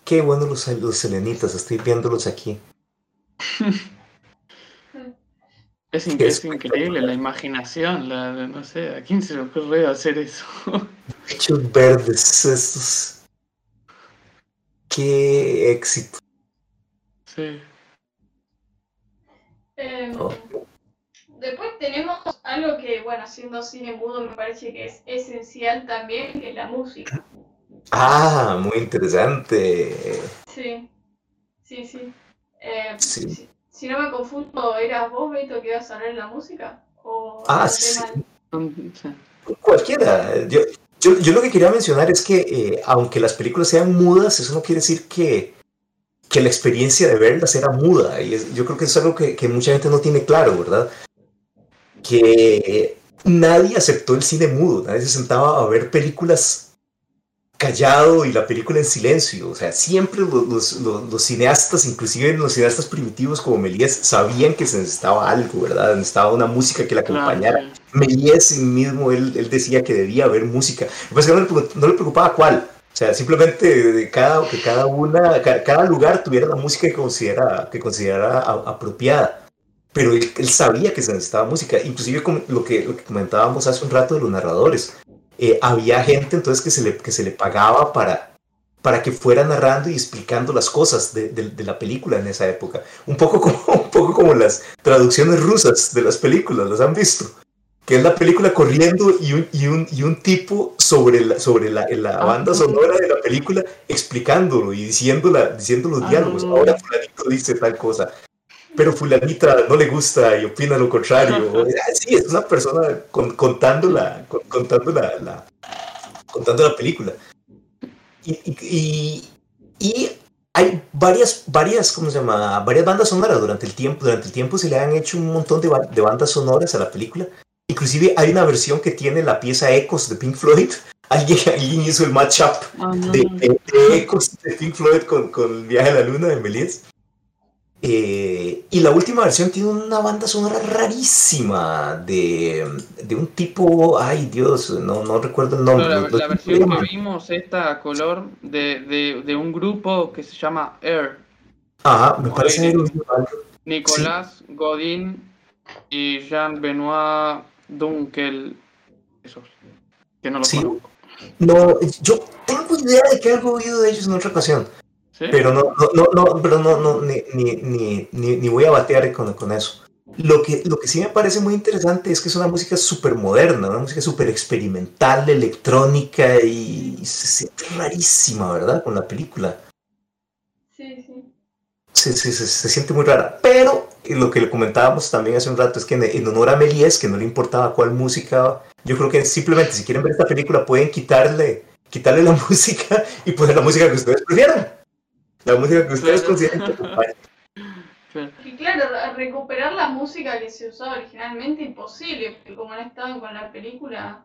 Qué bueno los, los selenitas, estoy viéndolos aquí. [LAUGHS] Es, [LAUGHS] in es increíble la imaginación, la, no sé, ¿a quién se le ocurre hacer eso? [LAUGHS] Hechos verdes, estos. Qué éxito. Sí. Eh, oh. Después tenemos algo que, bueno, siendo cine mudo me parece que es esencial también, que es la música. Ah, muy interesante. Sí, sí, sí. Eh, sí. sí si no me confundo, ¿eras vos, Beto, que ibas a hablar la música? ¿O ah, sí. Cualquiera. Yo, yo, yo, lo que quería mencionar es que, eh, aunque las películas sean mudas, eso no quiere decir que, que la experiencia de verlas era muda. Y es, yo creo que eso es algo que, que, mucha gente no tiene claro, ¿verdad? Que nadie aceptó el cine mudo, nadie se sentaba a ver películas callado y la película en silencio. O sea, siempre los, los, cineastas, inclusive los cineastas primitivos como Méliès, sabían que se necesitaba algo, ¿verdad? Necesitaba una música que la acompañara. Méliès mismo, él, él, decía que debía haber música. Pues no, le, no le preocupaba cuál. O sea, simplemente de cada, que cada, una, cada lugar tuviera la música que considerara, que considerara apropiada. Pero él, él, sabía que se necesitaba música, inclusive como lo, que, lo que comentábamos hace un rato de los narradores. Eh, había gente entonces que se le, que se le pagaba para, para que fuera narrando y explicando las cosas de, de, la película en esa época. Un poco, como, [LAUGHS] un poco como las traducciones rusas de las películas, ¿las han visto? Que es la película corriendo y un, y un, y un tipo sobre, la, sobre la, la ah, banda sonora de la película explicándolo y diciendo, diciendo los ah, diálogos. Ahora fulanito dice tal cosa pero fulanita no le gusta y opina lo contrario. sí, es una persona contando, la, contando, la, contando la película. Y, y, hay varias, varias, ¿cómo se llama? Varias bandas sonoras durante el tiempo. Durante el tiempo se le han hecho un montón de, de bandas sonoras a la película. Inclusive hay una versión que tiene la pieza Ecos de Pink Floyd. [LAUGHS] Alguien, alguien hizo el matchup oh, de, Ecos de Pink Floyd con, con el viaje a la luna de Méliès. Eh, y la última versión tiene una banda sonora rarísima de, de un tipo, ay Dios, no, no recuerdo el nombre. la, versión que vimos, esta color, de, de, de, un grupo que se llama Air. Ajá, me parece Nicolás Godin y Jean-Benoit Dunkel, esos, que no los conozco. No, yo tengo idea de que algo oído de ellos en otra ocasión. Pero no, no, no, pero no, no ni, ni, ni, ni, voy a batear con, con eso. Lo que, lo que sí me parece muy interesante es que es una música súper moderna, una música súper experimental, electrónica y se siente rarísima, ¿verdad? Con la película. Sí, sí. Se, se, se, siente muy rara. Pero lo que le comentábamos también hace un rato es que en, honor a Méliès, que no le importaba cuál música, yo creo que simplemente si quieren ver esta película pueden quitarle, quitarle la [LAUGHS] música y poner la música que ustedes prefieran la música que ustedes consideran [LAUGHS] Y claro, recuperar la música que se usaba originalmente imposible, porque como han estado con la película.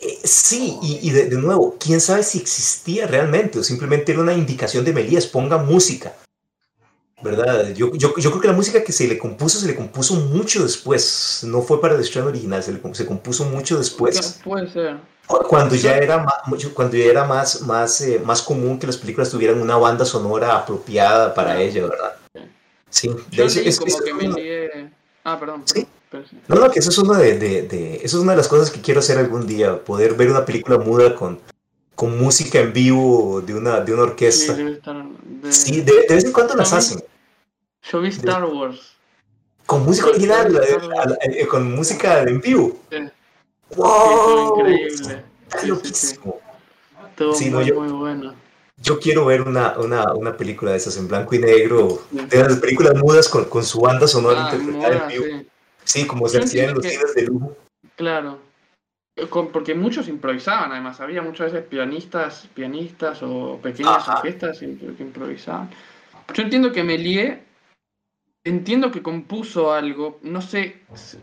Eh, sí, y, de, nuevo, quién sabe si existía realmente o simplemente era una indicación de Melías, ponga música. ¿Verdad? Yo, yo, yo, creo que la música que se le compuso se le compuso mucho después. No fue para el estreno original, se, le, se compuso mucho después. Puede ser. Cuando ya era más, cuando ya era más, más, eh, más común que las películas tuvieran una banda sonora apropiada para ella, ¿verdad? Sí, de es, como que me Ah, perdón. ¿Sí? No, no, que eso es una de, de, de, eso es una de las cosas que quiero hacer algún día, poder ver una película muda con, con música en vivo de una, de una orquesta. Sí, de, de, vez en cuando las hacen. Yo vi Star Wars. Con música original, eh, con música en vivo. Sí. ¡Wow! increíble. loquísimo. Sí, muy, yo, bueno. Yo quiero ver una, una, una, película de esas en blanco y negro, de las películas mudas con, con su banda sonora ah, interpretada en vivo. Sí. como se hacía en los cines de lujo. Claro. Porque muchos improvisaban, además, había muchas veces pianistas, pianistas o pequeñas orquestas que improvisaban. Yo entiendo que Melie entiendo que compuso algo, no sé,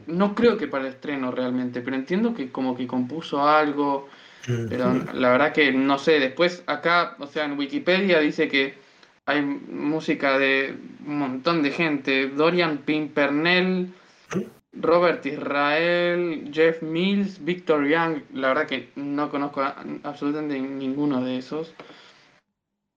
no creo que para el estreno realmente, pero entiendo que como que compuso algo, pero la verdad que no sé, después acá, o sea, en Wikipedia dice que hay música de un montón de gente, Dorian Pimpernel, Robert Israel, Jeff Mills, Victor Young, la verdad que no conozco absolutamente ninguno de esos.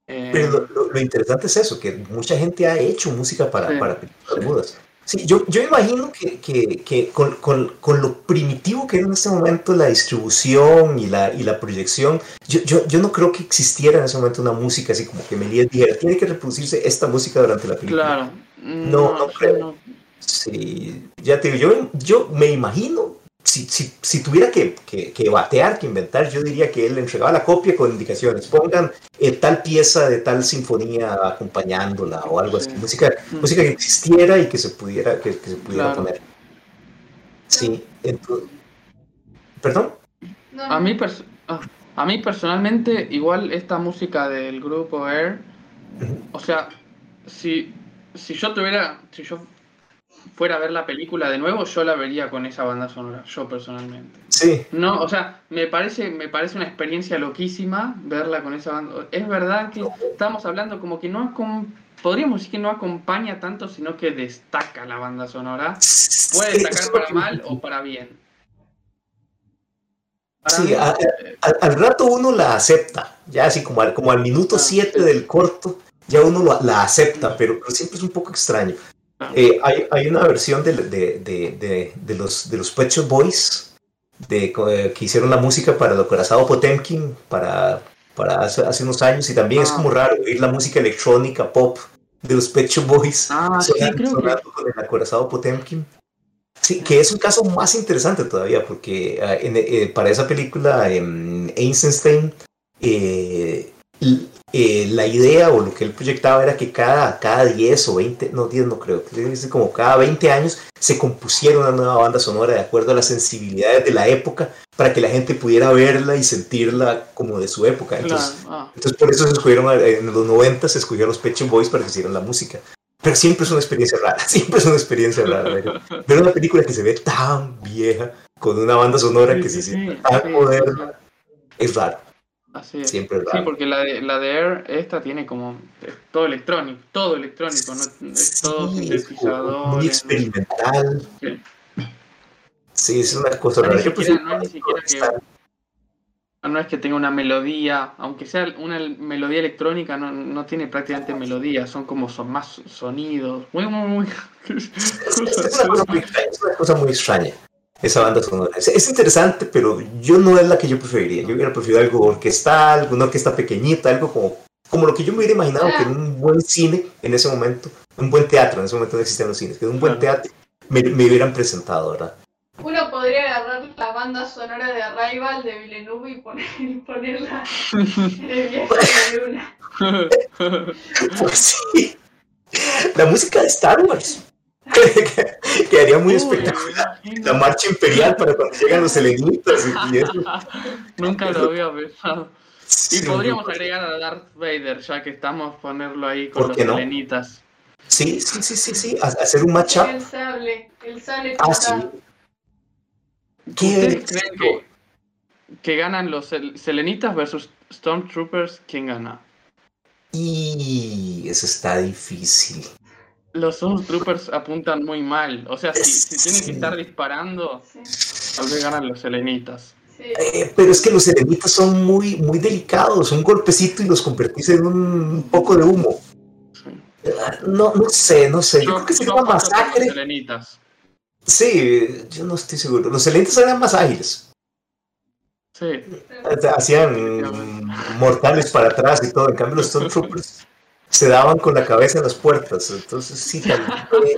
Pero lo, interesante es eso, que mucha gente ha hecho música para, para películas mudas. Sí, yo, yo imagino que, que, que con, con, con, lo primitivo que era en este momento la distribución y la, y la proyección, yo, yo, yo, no creo que existiera en ese momento una música así como que me dijera, tiene que reproducirse esta música durante la película. Claro. No, no, creo. Sí, ya te digo, yo, yo me imagino si, si, si, tuviera que, que, que, batear, que inventar, yo diría que él le entregaba la copia con indicaciones. Pongan eh, tal pieza de tal sinfonía acompañándola o algo así. Música, mm. música que existiera y que se pudiera, que, se pudiera poner. Sí, entonces, ¿Perdón? A mí, ah, a mí personalmente, igual esta música del grupo Air, o sea, si, si yo tuviera, si yo fuera a ver la película de nuevo, yo la vería con esa banda sonora, yo personalmente. Sí. No, o sea, me parece, me parece una experiencia loquísima verla con esa banda. Es verdad que estamos hablando como que no podríamos decir que no acompaña tanto, sino que destaca la banda sonora. Puede destacar para mal o para bien. Para Sí, a- al, al rato uno la acepta, ya así como al, como al minuto Ah, 7 sí. del corto, ya uno lo- la acepta, pero, pero siempre es un poco extraño. Eh, hay, hay una versión de, de, de, de, los, de los Pet Shop Boys de, eh, que hicieron la música para el acorazado Potemkin para, para hace, hace unos años y también es Ah. como raro oír la música electrónica pop de los Pet Shop Boys Ah, sí, sonando, que- sonando con el acorazado Potemkin. Sí, que es un caso más interesante todavía, porque ah, en- eh, para esa película, en Einstein, eh, eh, la idea o lo que él proyectaba era que cada, cada 10 o 20, no 10 no creo, como cada 20 años se compusiera una nueva banda sonora de acuerdo a las sensibilidades de la época para que la gente pudiera verla y sentirla como de su época. Entonces, claro, ah, entonces por eso se escogieron, eh, en los 90 se escogieron los Pet Boys para que hicieran la música. Pero siempre es una experiencia rara, [LAUGHS] siempre es una experiencia rara. Ver, una película que se ve tan vieja, con una banda sonora sí, que sí, se sí, siente tan sí, moderna, es raro, Así es. siempre Sí, porque la de, la de Air, esta tiene como es todo electrónico, todo electrónico, ¿no? es todo Sí, como muy experimental. Sí. Sí, es una cosa No, rara. ni Yo siquiera- prefiero no es ni siquiera que- estar- No es que tenga una melodía, aunque sea una melodía electrónica, no, no tiene prácticamente melodía, son como son más sonidos. Muy, muy, muy. Es, [LAUGHS] es una cosa muy extraña, es una cosa muy extraña, esa banda sonora. Es, es interesante, pero yo no es la que yo preferiría. Yo hubiera preferido algo orquestal, una orquesta pequeñita, algo como, como lo que yo me hubiera imaginado que en un buen cine en ese momento, un buen teatro, en ese momento no existían los cines, que en un buen teatro me, me hubieran presentado, ¿verdad? Uno podría agarrar la banda sonora de Arrival de Villeneuve y poner, y [LAUGHS] ponerla en el viaje de la luna. [LAUGHS] Pues sí, la música de Star Wars. [LAUGHS] Quedaría muy Uy, espectacular. La marcha imperial para cuando llegan los helenitas y, y eso. [LAUGHS] Nunca lo había pensado. Y Sí, podríamos agregar a Darth Vader, ya que estamos, ponerlo ahí con ¿Por los qué no? helenitas. Sí, sí, sí, sí, sí, ha- hacer un matchup. El sable, el sable Ah, sí. flotante. ¿Qué? ¿Ustedes creen que, que ganan los sel- selenitas versus Stormtroopers? ¿Quién gana? Y eso está difícil. Los Stormtroopers apuntan muy mal. O sea, si, si tienen que estar disparando, tal vez ganan los selenitas. sí. Eh, pero es que los serenitas son muy, muy delicados. Un golpecito y los convertís en un poco de humo. Sí. Ah, No, no sé, no sé. Yo, creo que sería una los masacre. selenitas. Sí, yo no estoy seguro. Los serenitas eran más ágiles. Sí. Hacían mortales para atrás y todo. En cambio, los Stormtroopers [LAUGHS] se daban con la cabeza en las puertas. Entonces, sí, tal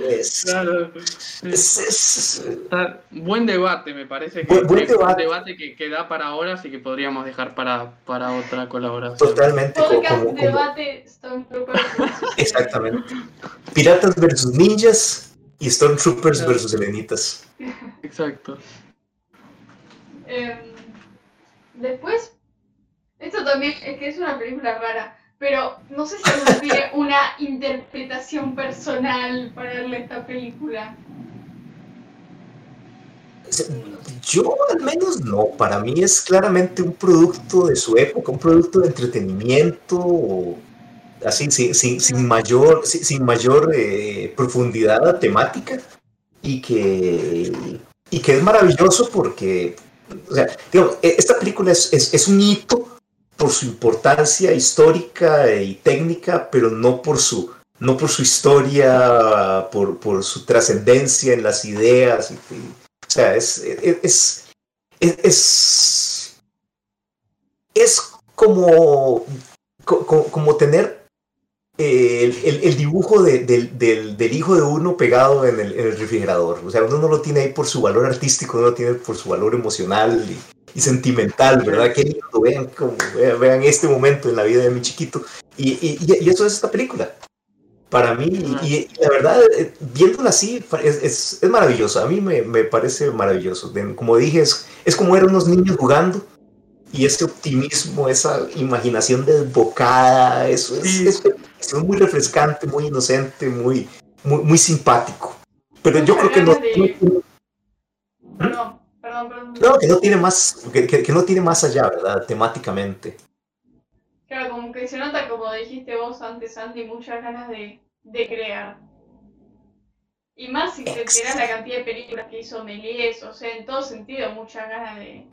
vez. [LAUGHS] Claro. Es- es- Está- Buen debate, me parece que, Buen- buen que- un debate. debate que, que da para horas y que podríamos dejar para, para otra colaboración. totalmente como, Podcast como- como- debate Stormtroopers [LAUGHS] Exactamente. Piratas versus ninjas y Stormtroopers Claro. versus helenitas. Exacto. Em, después, esto también es que es una película rara, pero no sé si alguno tiene una interpretación personal para darle esta película. Yo al menos no, para mí es claramente un producto de su época, un producto de entretenimiento, así, sin, sin, sin mayor, sin, mayor eh, profundidad temática y que, y que es maravilloso porque, o sea, digamos, e- esta película es, es un hito por su importancia histórica y técnica, pero no por su, no por su historia, por, por su trascendencia en las ideas. o sea, es, es, es, es, como, co- co- como tener eh, el, el- dibujo de- del, del- hijo de uno pegado en el, refrigerador. O sea, uno no lo tiene ahí por su valor artístico, uno lo tiene por su valor emocional y sentimental, ¿verdad? Qué lindo, vean, como, vean, este momento en la vida de mi chiquito. Y, y- y- eso es esta película. Para mí, y, y la verdad, eh, viéndola así, es, es, es maravilloso. A mí me, me parece maravilloso. De- como dije, es, es como eran unos niños jugando y ese optimismo, esa imaginación desbocada, eso es, Sí. es- es muy refrescante, muy inocente, muy, muy, muy simpático. pero yo creo que no, no, Perdón, No, que no tiene más, que, que, no tiene más allá, ¿verdad? Temáticamente. Claro, como que se nota, como dijiste vos antes, Andy, muchas ganas de, de crear. Y más si te enteras la cantidad de películas que hizo Méliès, o sea, en todo sentido, muchas ganas de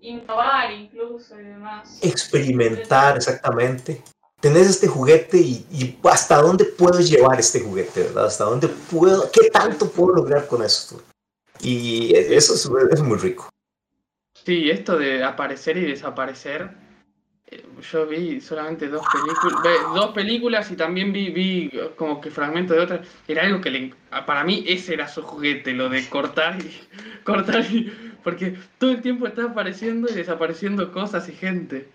innovar incluso y demás. Experimentar, exactamente. Tenés este juguete y, y, hasta dónde puedo llevar este juguete, ¿verdad? Hasta dónde puedo, qué tanto puedo lograr con esto. Y eso es, es muy rico. Sí, esto de aparecer y desaparecer, eh, yo vi solamente dos películas, dos películas y también vi, vi como que fragmentos de otras. Era algo que le, para mí ese era su juguete, lo de cortar y [LAUGHS] cortar y, porque todo el tiempo está apareciendo y desapareciendo cosas y gente.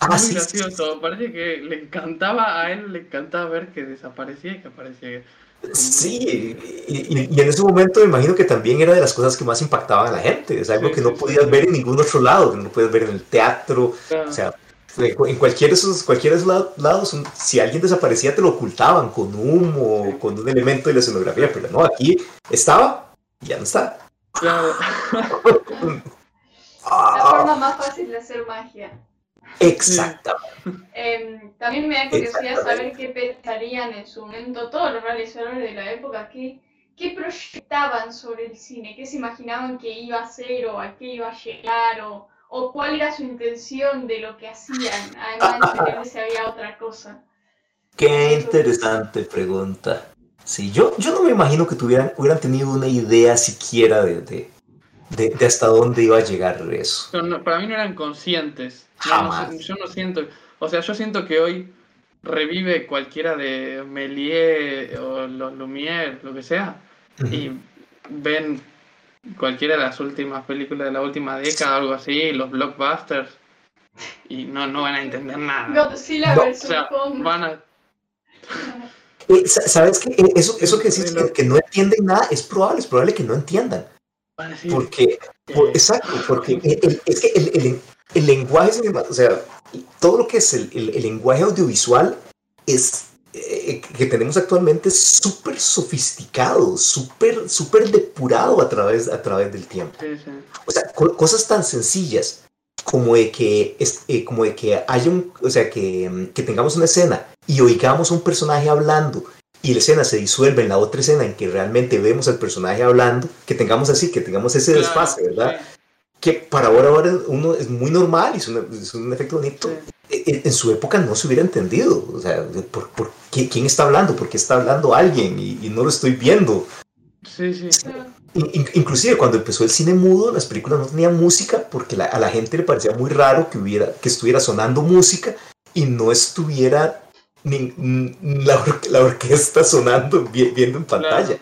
Ah, muy gracioso, parece que le encantaba a él, le encantaba ver que desaparecía y que aparecía. Sí, y, en ese momento me imagino que también era de las cosas que más impactaban a la gente. Es algo que no podías ver en ningún otro lado, que no puedes ver en el teatro. O sea, en cualquiera de esos, cualquiera de esos lados, si alguien desaparecía, te lo ocultaban con humo, con un elemento de la escenografía. Pero no, aquí estaba y ya no está. Claro. [LAUGHS] la forma más fácil de hacer magia. Exactamente. Em, también me da curiosidad saber qué pensarían en su momento todos los realizadores de la época, qué, qué proyectaban sobre el cine, qué se imaginaban que iba a ser o a qué iba a llegar o, o cuál era su intención de lo que hacían, además de que si había otra cosa. Qué interesante pregunta. Sí, yo, yo no me imagino que tuvieran, hubieran tenido una idea siquiera de, de, de, hasta dónde iba a llegar eso. para mí no eran conscientes. yo no siento, o sea, yo siento que hoy revive cualquiera de Méliès o los Lumière, lo que sea, y ven cualquiera de las últimas películas de la última década, algo así, los blockbusters, y no, no van a entender nada. Godzilla o sea, van a... Eh, ¿Sabes qué? Eh, eso, eso que decís que no entienden nada, es probable, es probable que no entiendan. Porque, exacto, porque el, es que el, el, lenguaje o sea, todo lo que es el, lenguaje audiovisual es eh, que tenemos actualmente es súper sofisticado, súper súper depurado a través, a través del tiempo. O sea, cosas tan sencillas como de que, es, eh, como de que haya un, o sea, que, que tengamos una escena y oigamos a un personaje hablando y la escena se disuelve en la otra escena en que realmente vemos al personaje hablando, que tengamos así, que tengamos ese desfase, ¿verdad? Que para ahora, ahora uno es muy normal y es, un efecto bonito. E, e, en, su época no se hubiera entendido, o sea, ¿por, por qué, ¿quién está hablando? ¿Por qué está hablando alguien? Y, no lo estoy viendo. Sí, sí. inclusive cuando empezó el cine mudo, las películas no tenían música porque a la gente le parecía muy raro que, hubiera, que estuviera sonando música y no estuviera la, la, orquesta sonando, viendo en pantalla.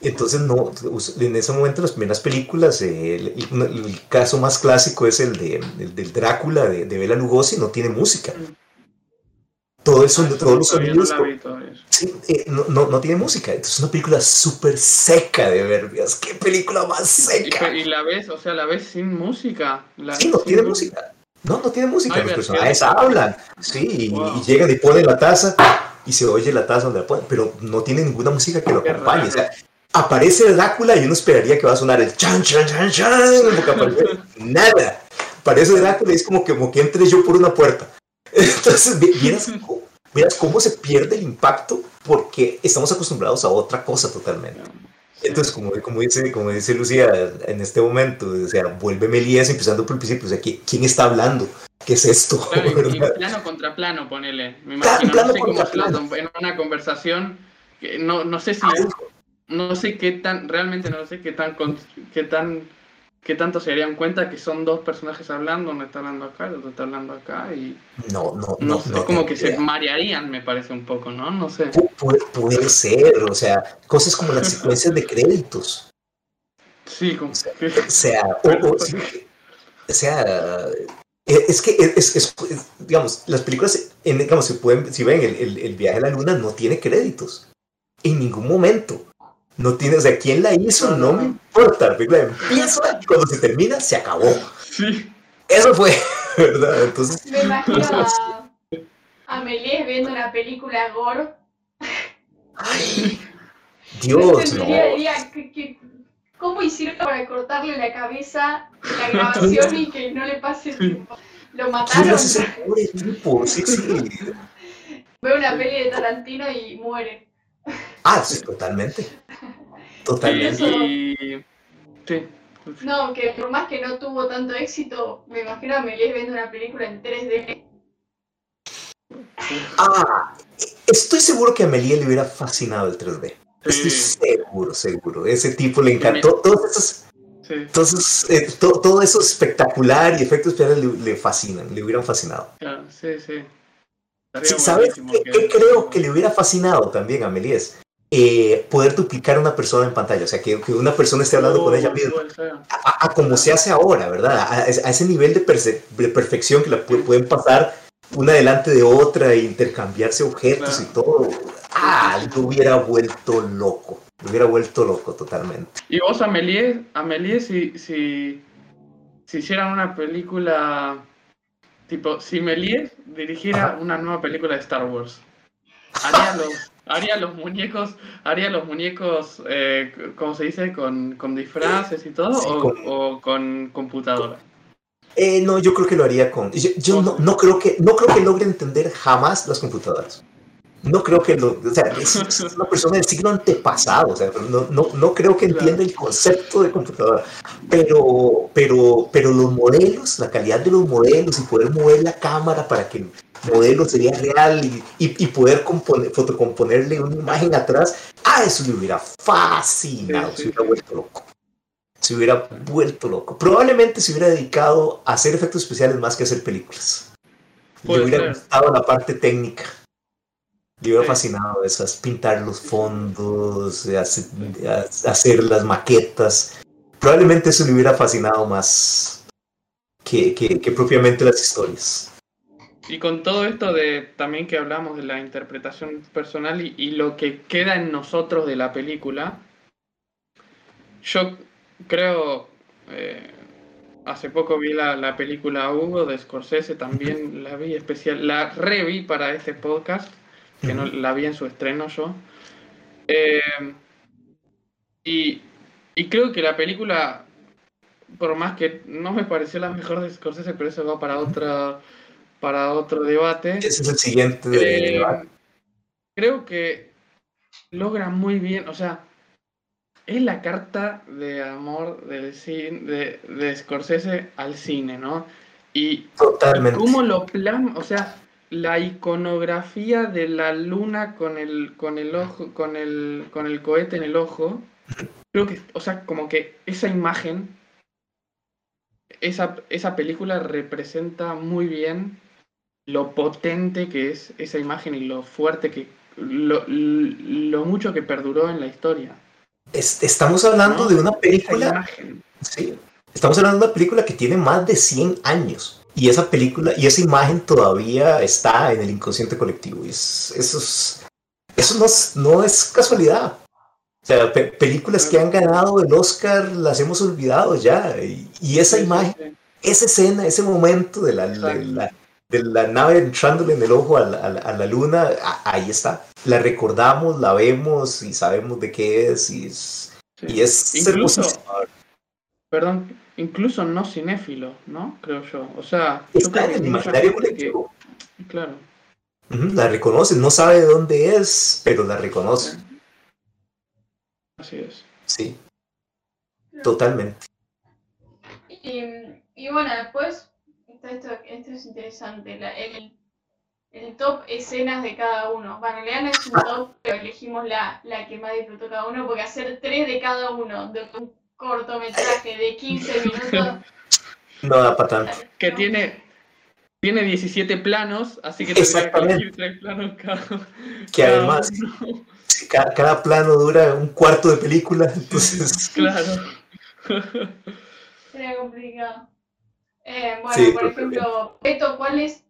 Entonces, no, en ese momento, las primeras películas, eh, el, caso más clásico es el, de, el del Drácula de, de Bela Lugosi, no tiene música. Mm. Todo eso, ah, todos los sonidos. Eh, no, no, no, tiene música. Entonces, es una película súper seca de ver. Qué película más seca. Y, la ves, o sea, la ves sin música. La sí, no tiene música. No, no tiene música, los personajes hablan, sí, y, llegan y ponen la taza y se oye la taza donde la ponen, pero no tiene ninguna música que lo acompañe. O sea, aparece Drácula y uno esperaría que va a sonar el chan, chan, chan, chan, porque nada. Aparece Drácula y es como que, como que entre yo por una puerta. [LAUGHS] Entonces, miras [LAUGHS] cómo se pierde el impacto porque estamos acostumbrados a otra cosa totalmente. Entonces, como, como, dice, como dice Lucía en este momento, o sea, vuelve Melías empezando por el principio, o sea, ¿quién está hablando? ¿Qué es esto? [LAUGHS] plano contra plano, ponele. Me imagino, no sé cómo plano. en una conversación, que no, no sé si, no sé qué tan, realmente no sé qué tan, qué tan ¿Qué tanto se darían cuenta que son dos personajes hablando? Uno está hablando acá, el otro está hablando acá y... No, no, no. sé, es como que se marearían, me parece un poco, ¿no? No sé. puede ser, o sea, cosas como las secuencias de créditos. Sí, como... O sea, o, sea, e, es que es, es, digamos, las películas, digamos, si, pueden, si ven el, el, el viaje a la luna, no tiene créditos. En ningún momento. No tiene, o sea, quién la hizo, no me importa. La película empieza y cuando se termina, se acabó. Sí. Eso fue, [LAUGHS] ¿verdad? Entonces. Me imagino a, [LAUGHS] a viendo una película gore. Dios, no. entendería, diría, ¿qué- qué- ¿Cómo hicieron para cortarle la cabeza en la grabación y que no le pase tiempo? Lo ¿Quién mataron. hace ese pobre tipo? Sí, sí. Ve una peli de Tarantino y muere. Ah, sí, totalmente. Totalmente. Y, sí. No, que por más que no tuvo tanto éxito, me imagino a Méliès viendo una película en 3D. Ah, estoy seguro que a Amelie le hubiera fascinado el 3D. Estoy Sí, seguro, seguro. Ese tipo le encantó. Todos esos, sí. entonces, eh, to- todo eso espectacular y efectos especiales le, le fascinan, le hubieran fascinado. Claro, sí, sí. ¿Sabes qué, qué creo que le hubiera fascinado también a Méliès? Eh, poder duplicar a una persona en pantalla, o sea, que, que una persona esté hablando con ella Oh, misma, a, a como se hace ahora, ¿verdad? A, a ese nivel de, perfección que la pu- pueden pasar una delante de otra e intercambiarse objetos y todo. Ah, lo hubiera vuelto loco, lo hubiera vuelto loco totalmente. Y vos, Amelie, Amelie si, si, si hicieran una película, tipo, si Méliès dirigiera Ajá. una nueva película de Star Wars, haría [LAUGHS] los, haría los muñecos, haría los muñecos, eh, ¿cómo se dice? Con, con disfraces y todo, Sí, o, con- o con computadora. Eh, no, yo creo que lo haría con. Yo, yo no, no creo que no creo que logre entender jamás las computadoras. No creo que lo. O sea, es, [LAUGHS] una persona del siglo antepasado. O sea, no, no, no creo que entienda el concepto de computadora. Pero, pero, pero los modelos, la calidad de los modelos y poder mover la cámara para que el modelo sería real y, y, y poder componer, fotocomponerle una imagen atrás, a eso le hubiera fascinado, Sí, sí, se hubiera vuelto loco se hubiera vuelto loco. Probablemente se hubiera dedicado a hacer efectos especiales más que a hacer películas. Le Puede hubiera ser. gustado la parte técnica. Le hubiera Sí. fascinado esas, pintar los fondos, hacer, hacer las maquetas. Probablemente eso le hubiera fascinado más que, que- que propiamente las historias. Y con todo esto de también que hablamos de la interpretación personal y, y lo que queda en nosotros de la película, yo creo, eh, hace poco vi la, la película Hugo de Scorsese, también [LAUGHS] la vi especial, la reví para este podcast, que no la vi en su estreno yo. Eh, y, y creo que la película, por más que no me pareció la mejor de Scorsese, pero eso va para otra para otro debate. Ese es el siguiente. Eh, creo que logra muy bien, o sea, es la carta de amor del cine, de, de Scorsese al cine, ¿no? Y totalmente. cómo lo plasma, o sea, la iconografía de la luna con el, con el ojo, con el, con el cohete en el ojo, creo que, o sea, como que esa imagen, esa, esa película representa muy bien lo potente que es esa imagen y lo fuerte que, lo, lo mucho que perduró en la historia. Es- estamos hablando ¿no? de una película. Sí, estamos hablando de una película que tiene más de 100 años. Y esa película y esa imagen todavía está en el inconsciente colectivo. Y es- eso es- eso no es, no es casualidad. O sea, pe- películas que han ganado el Oscar las hemos olvidado ya. Y, y esa imagen, esa escena, ese momento de la, de la, de la nave entrándole en el ojo a la, a la- a la luna, a- ahí está. La recordamos, la vemos y sabemos de qué es. Y es, Sí. y es Incluso-. Perdón, incluso no cinéfilo, ¿no? Creo yo. O sea, yo Está creo en que el imaginario que-. Claro. La reconoce, no sabe de dónde es, pero la reconoce. Así es. Sí, totalmente. Y, y bueno, después, esto, esto, esto es interesante, la- el, el top escenas de cada uno. Bueno, en realidad no es un top, pero elegimos la, la que más disfrutó cada uno, porque hacer tres de cada uno de un cortometraje de 15 minutos. No da para tanto. Que tiene, tiene 17 planos, así que tendría que Exactamente. elegir tres planos cada, Que cada además, uno. si ca- cada, plano dura un cuarto de película, entonces. [LAUGHS] Claro. Sería complicado. Eh, bueno, Sí, por que ejemplo, Beto, ¿cuál es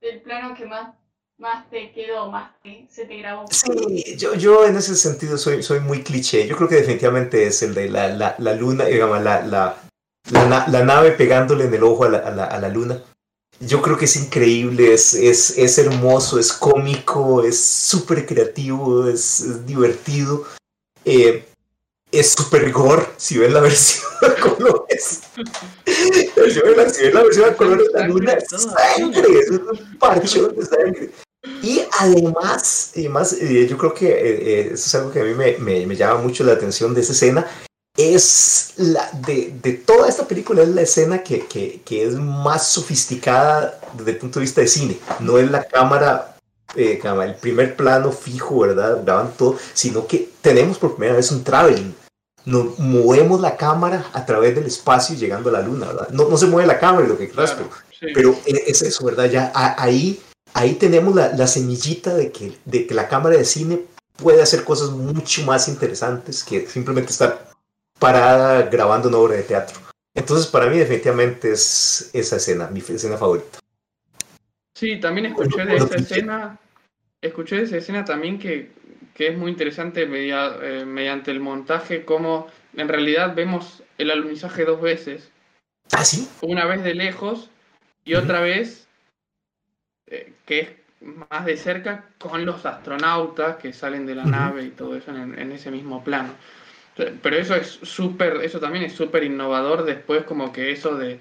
el plano que más, más te quedó, más te- se te grabó? Sí, yo, yo en ese sentido soy, soy muy cliché. Yo creo que definitivamente es el de la, la, la luna, digamos, la, la, la, na- la nave pegándole en el ojo a la, a la, a la luna. Yo creo que es increíble, es, es, es hermoso, es cómico, es súper creativo, es, es divertido. Eh, es super gore si ven la [LAUGHS] versión a colores. [LAUGHS] si, ven la, si ven la versión a colores, la luna es sangre, es un parcho de sangre. Y además, además eh, yo creo que eh, eh, eso es algo que a mí me, me, me, llama mucho la atención de esa escena. Es la de, de toda esta película, es la escena que, que, que, es más sofisticada desde el punto de vista de cine. No es la cámara, eh, el primer plano fijo, ¿verdad? Graban todo, sino que tenemos por primera vez un traveling. Nos movemos la cámara a través del espacio llegando a la luna, ¿verdad? No, no se mueve la cámara, lo que claro, pero, sí. pero es eso, ¿verdad? Ya ahí ahí tenemos la, la, semillita de que, de que la cámara de cine puede hacer cosas mucho más interesantes que simplemente estar parada grabando una obra de teatro. Entonces, para mí, definitivamente es esa escena, mi escena favorita. Sí, también escuché de esa escena, escuché de esa escena también que, que es muy interesante media, eh, mediante el montaje, cómo en realidad vemos el alunizaje dos veces. ¿Ah, sí? Una vez de lejos y uh -huh. otra vez eh, que es más de cerca con los astronautas que salen de la uh -huh. nave y todo eso en, en, ese mismo plano. Pero eso es súper, eso también es súper innovador después como que eso de...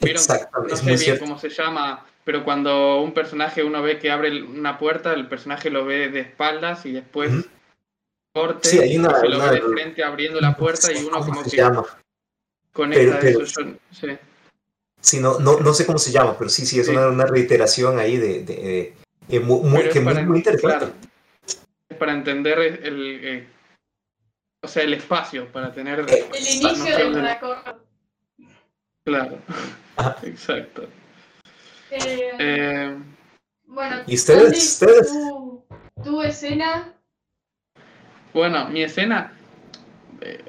¿vieron? No sé bien cierto. cómo se llama, pero cuando un personaje uno ve que abre una puerta, el personaje lo ve de espaldas y después uh -huh. corte, sí, hay una, se lo una, ve de frente abriendo la puerta y uno como se que llama? conecta Pero- eso. Yo- sí. Sí, no, no, no sé cómo se llama, pero sí, sí, es Sí. Una, una reiteración ahí de, de, de- eh, muy, que muy, para- muy interesante. claro, es para entender el, el, eh, o sea, el espacio, para tener... Eh, El inicio del noción recorrido. Claro, Ajá. [LAUGHS] exacto. Eh, Eh, bueno, ¿Y ustedes? ¿Ustedes? Tu, tu escena. Bueno, mi escena, eh,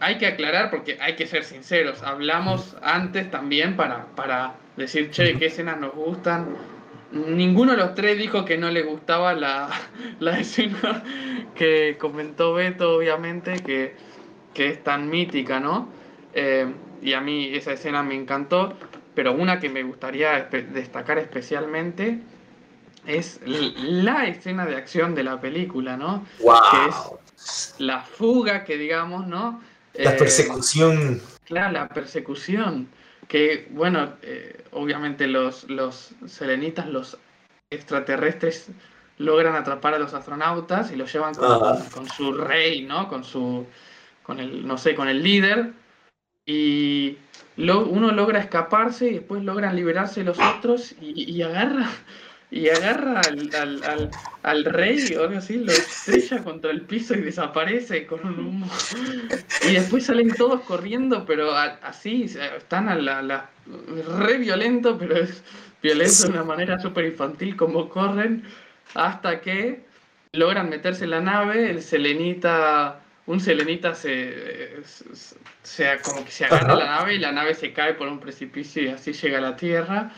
hay que aclarar porque hay que ser sinceros. Hablamos antes también para, para decir, che, qué escenas nos gustan. Ninguno de los tres dijo que no le gustaba la, [LAUGHS] la escena que comentó Beto, obviamente, que, que es tan mítica, ¿no? Eh, y a mí esa escena me encantó, pero una que me gustaría espe- destacar especialmente es la escena de acción de la película, ¿no? ¡Wow! la fuga que digamos, ¿no? La Eh, persecución. Claro, la persecución. Que, bueno, eh, obviamente los, los selenitas, los extraterrestres, logran atrapar a los astronautas y los llevan con, su rey, ¿no? Con su, con el, no sé, con el líder. Y lo- uno logra escaparse y después logran liberarse los otros y, y agarra, y agarra al, al, al, al rey o algo así, lo estrella contra el piso y desaparece con un humo. Y después salen todos corriendo, pero a- así, están a la, la- re violento, pero es violento de una manera súper infantil como corren, hasta que logran meterse en la nave, el selenita, un selenita se, se, se- como que se agarra Ajá. la nave y la nave se cae por un precipicio y así llega a la Tierra.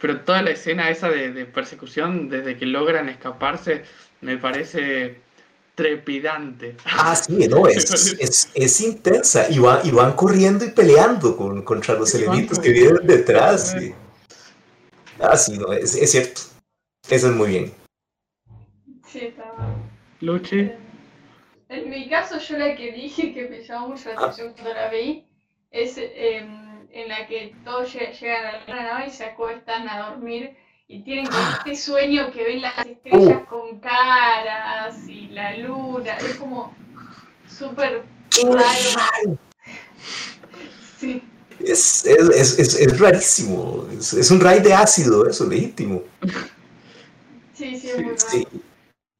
Pero toda la escena esa de, de persecución, desde que logran escaparse, me parece trepidante. Ah, sí, no, es, [LAUGHS] es, es intensa. Y, va- y van corriendo y peleando con, contra los Sí, van selenitos que vienen detrás. sí. Ah, sí, no, es, es cierto. Eso es muy bien. Sí, está. Eh, En mi caso, yo la que dije que me llamó mucho la Ah. atención cuando la vi es em, en la que todos lle- llegan a la nave y se acuestan a dormir y tienen como este sueño que ven las Uh. estrellas con caras y la luna. Es como súper raro. Sí, Es, es, es, es, rarísimo. Es, un raid de ácido, eso, legítimo. sí, sí, es muy raro. Sí,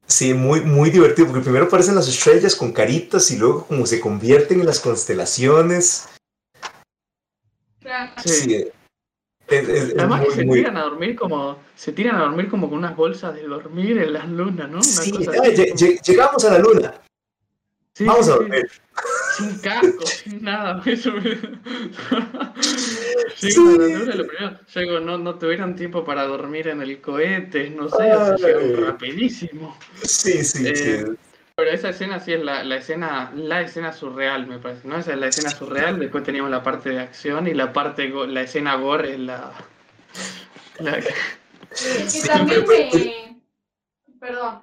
sí, muy, muy divertido, porque primero aparecen las estrellas con caritas y luego como se convierten en las constelaciones. Claro. Sí. Sí, es, es- es Además que se muy- tiran a dormir como se tiran a dormir como con unas bolsas de dormir en las lunas, ¿no? Una Sí, cosa como- lle- llegamos a la luna, Sí, vamos sí, a dormir. Sin [LAUGHS] casco, sin nada. [LAUGHS] Eso me... Sí. Llegan a la luna, lo primero, llego, no, no tuvieron tiempo para dormir en el cohete, no sé, Ay. llegan rapidísimo. Sí, sí, Eh, sí. Pero esa escena sí es la, la escena, la escena surreal, me parece, ¿no? Esa es la escena surreal, después teníamos la parte de acción y la parte, la escena gore es la... la- Es que Sí, también pero- me... Perdón,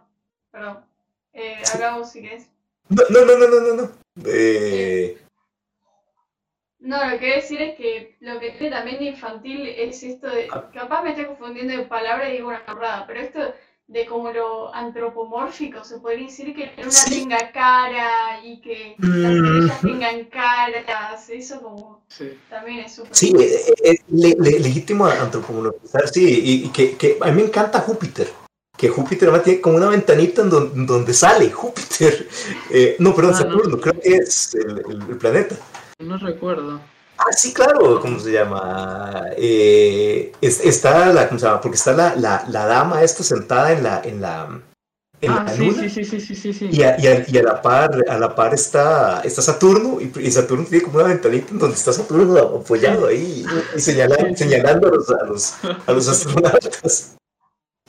perdón. Eh, si querés. No, no, no, no, no, no. no. Eh, No, lo que quiero decir es que lo que tiene también de infantil es esto de. Ah. Capaz me estoy confundiendo de palabra y digo una burrada, pero esto de como lo antropomórfico, se podría decir que una Sí. tenga cara y que las Mm. estrellas tengan caras, eso como Sí. también es súper. sí, eh, eh, es le- le- legítimo antropomorfizar, sí, y, y que, que a mí me encanta Júpiter. Que Júpiter además tiene como una ventanita en don- donde, sale Júpiter. [LAUGHS] Eh, no, perdón, Ah, no. Saturno, creo que es el, el- el planeta. No recuerdo. Ah, sí, claro, ¿cómo se llama? Eh, es- está la, ¿cómo se llama? Porque está la, la, la dama esta sentada en la, en la, en Ah, la sí, luna. sí, sí, sí, sí. Y a, y a- y a la par, a la par está, está Saturno, y, y Saturno tiene como una ventanita en donde está Saturno apoyado ahí y señalando, señalando a los, a los, a los astronautas.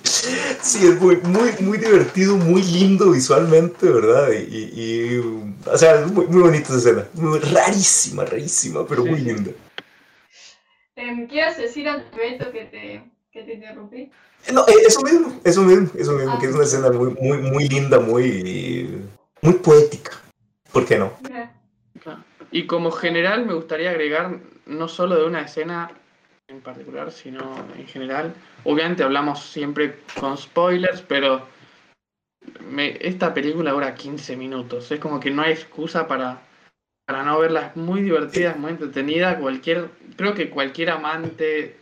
Sí, es muy, muy, muy divertido, muy lindo visualmente, ¿verdad? Y, y- y, o sea, es muy, muy bonita esa escena. Muy rarísima, rarísima, pero Sí, muy linda. Em, ¿Quieres decir antes, Beto, que te, que te interrumpí? No, eh, eso mismo, eso mismo, eso mismo, Ah. que es una escena muy, muy, muy linda, muy, muy poética. ¿Por qué no? Y como general me gustaría agregar no solo de una escena en particular, sino en general. Obviamente hablamos siempre con spoilers, pero me- esta película dura 15 minutos. Es como que no hay excusa para, para no verla. Es muy divertida, es muy entretenida. Cualquier, creo que cualquier amante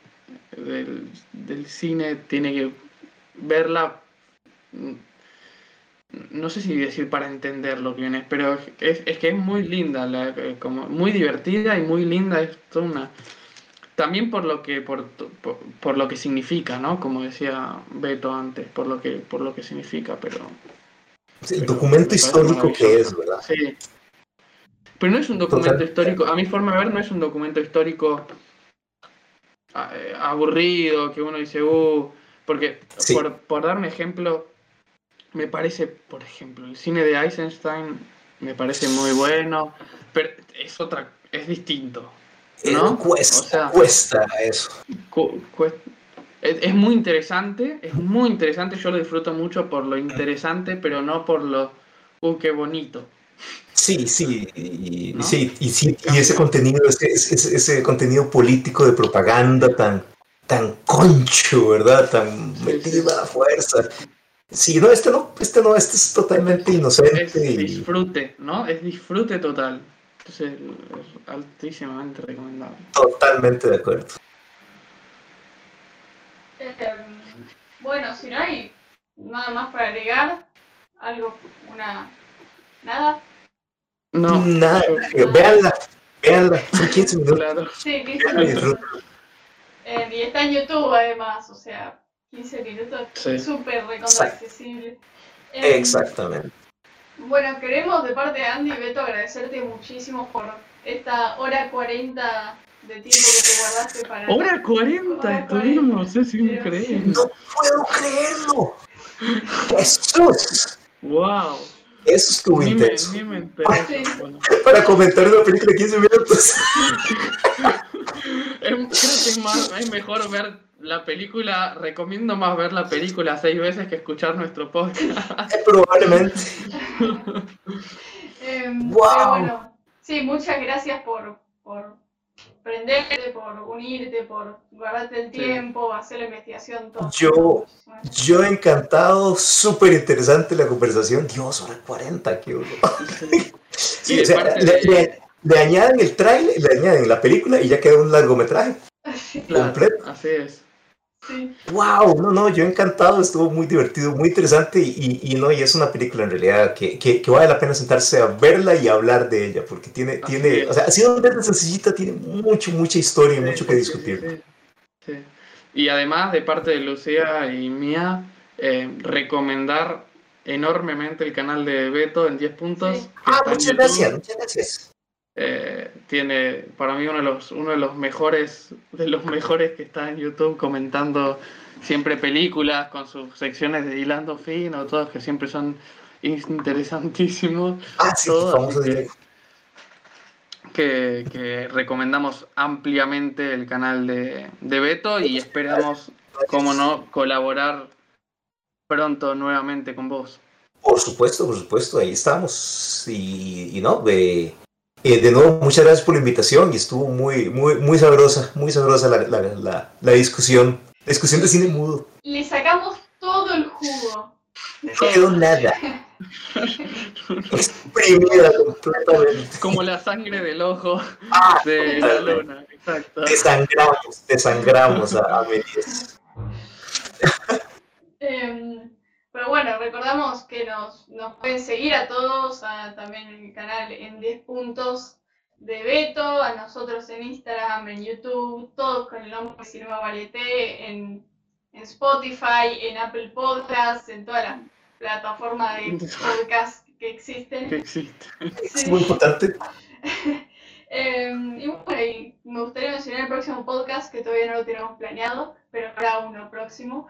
del, del cine tiene que verla. No sé si decir para entender lo que viene, pero es, que es muy linda, como muy divertida y muy linda. Es una, también por lo que por, por, por lo que significa, ¿no? Como decía Beto antes, por lo que por lo que significa, pero El documento histórico que es, ¿verdad? sí. Pero no es un documento histórico, a mi forma de ver no es un documento histórico eh, aburrido, que uno dice, uh, porque Sí. por, por dar un ejemplo, me parece, por ejemplo, el cine de Eisenstein me parece muy bueno, pero es otra, es distinto. ¿No? Eh, cuesta, O sea- cuesta eso. cu- cuest- Es, es muy interesante, es muy interesante, yo lo disfruto mucho por lo interesante, pero no por lo, uh, qué bonito. Sí, sí, y, ¿No? sí, y, sí, y ese contenido, ese, ese, ese contenido político de propaganda tan, tan concho, ¿verdad? Tan metido a la fuerza. Sí, no, este no, este no, este es totalmente Es inocente y disfrute, ¿no? Es disfrute total. Entonces, es altísimamente recomendable. totalmente de acuerdo. Em, bueno, si no hay nada más para agregar, algo, una. Nada. No, Nada, yo- eh, véanla, véanla, son 15 minutos. claro. Sí, 15 véanla y minutos. Em, y está en YouTube además, o sea, 15 minutos, Sí. súper Exacto. accesible. Exactamente. Bueno, queremos de parte de Andy y Beto agradecerte muchísimo por esta hora 40 de tiempo que te guardaste para. Hora 40 Hora estuvimos, es increíble. No puedo creerlo. Jesús, Wow. eso estuvo Ni me, intenso. me enteré. Sí. Bueno, Para comentar una película de 15 minutos. es- [LAUGHS] creo que es, más, es mejor ver la película, recomiendo más ver la película seis veces que escuchar nuestro podcast. Probablemente. [LAUGHS] Em, Wow. Pero bueno, sí, muchas gracias por, por prenderte, por unirte, por guardarte el Sí. tiempo, hacer la investigación, todo. Yo- Yo encantado, súper interesante la conversación. Dios, hora 40, qué horror. [LAUGHS] Sí, o sea, le, de- le- le añaden el trailer, le añaden la película y ya queda un largometraje. Claro, completo. así es. Sí. ¡Wow! No, no, yo encantado, estuvo muy divertido, muy interesante y, y- no, y es una película en realidad que, que- que vale la pena sentarse a verla y hablar de ella porque tiene, Así tiene, es. o sea, ha sido una sencillita, tiene mucho, mucha historia y Sí, mucho que discutir. sí, sí. Sí. Y además, de parte de Lucía y mía, eh, recomendar enormemente el canal de Beto en 10 puntos. Ah, muchas gracias, muchas gracias. Eh, tiene para mí uno de los uno de los mejores de los mejores que está en YouTube comentando siempre películas con sus secciones de hilando fino todos que siempre son interesantísimos. Ah, sí, Todo, famoso así que- que, que recomendamos ampliamente el canal de, de Beto y esperamos como no colaborar pronto nuevamente con vos. Por supuesto, por supuesto, ahí estamos. Y, y no, de, eh, de nuevo, muchas gracias por la invitación y estuvo muy, muy, muy sabrosa, muy sabrosa la, la, la, la discusión. La discusión de cine mudo. Le sacamos todo el jugo. No quedó nada. Exprimida completamente. Como la sangre del ojo Ah, de la luna. Exacto. Desangramos, desangramos a, a Méliès. Em, pero bueno, recordamos que nos, nos pueden seguir a todos, a- también en el canal en 10 puntos de Beto, a nosotros en Instagram, en YouTube, todos con el nombre de Cinema Varieté, en, en Spotify, en Apple Podcasts, en todas las plataformas de [LAUGHS] podcast que existen. Que existe. Es Sí. muy importante. [LAUGHS] Em, y bueno, y me gustaría mencionar el próximo podcast que todavía no lo tenemos planeado, pero habrá uno próximo.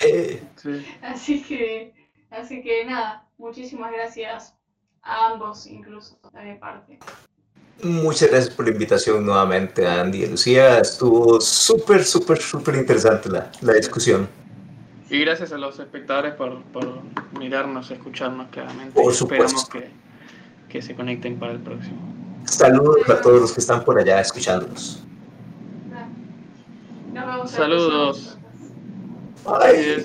Eh, Sí. Así que, así que nada, muchísimas gracias a ambos, incluso de mi parte. muchas gracias por la invitación nuevamente, Andy y Lucía. Estuvo súper, súper, súper interesante la, la discusión. Y gracias a los espectadores por, por mirarnos, escucharnos claramente. Por Y Esperamos supuesto. que, que se conecten para el próximo. Saludos a todos los que están por allá escuchándonos. Nos vemos Saludos. Próximo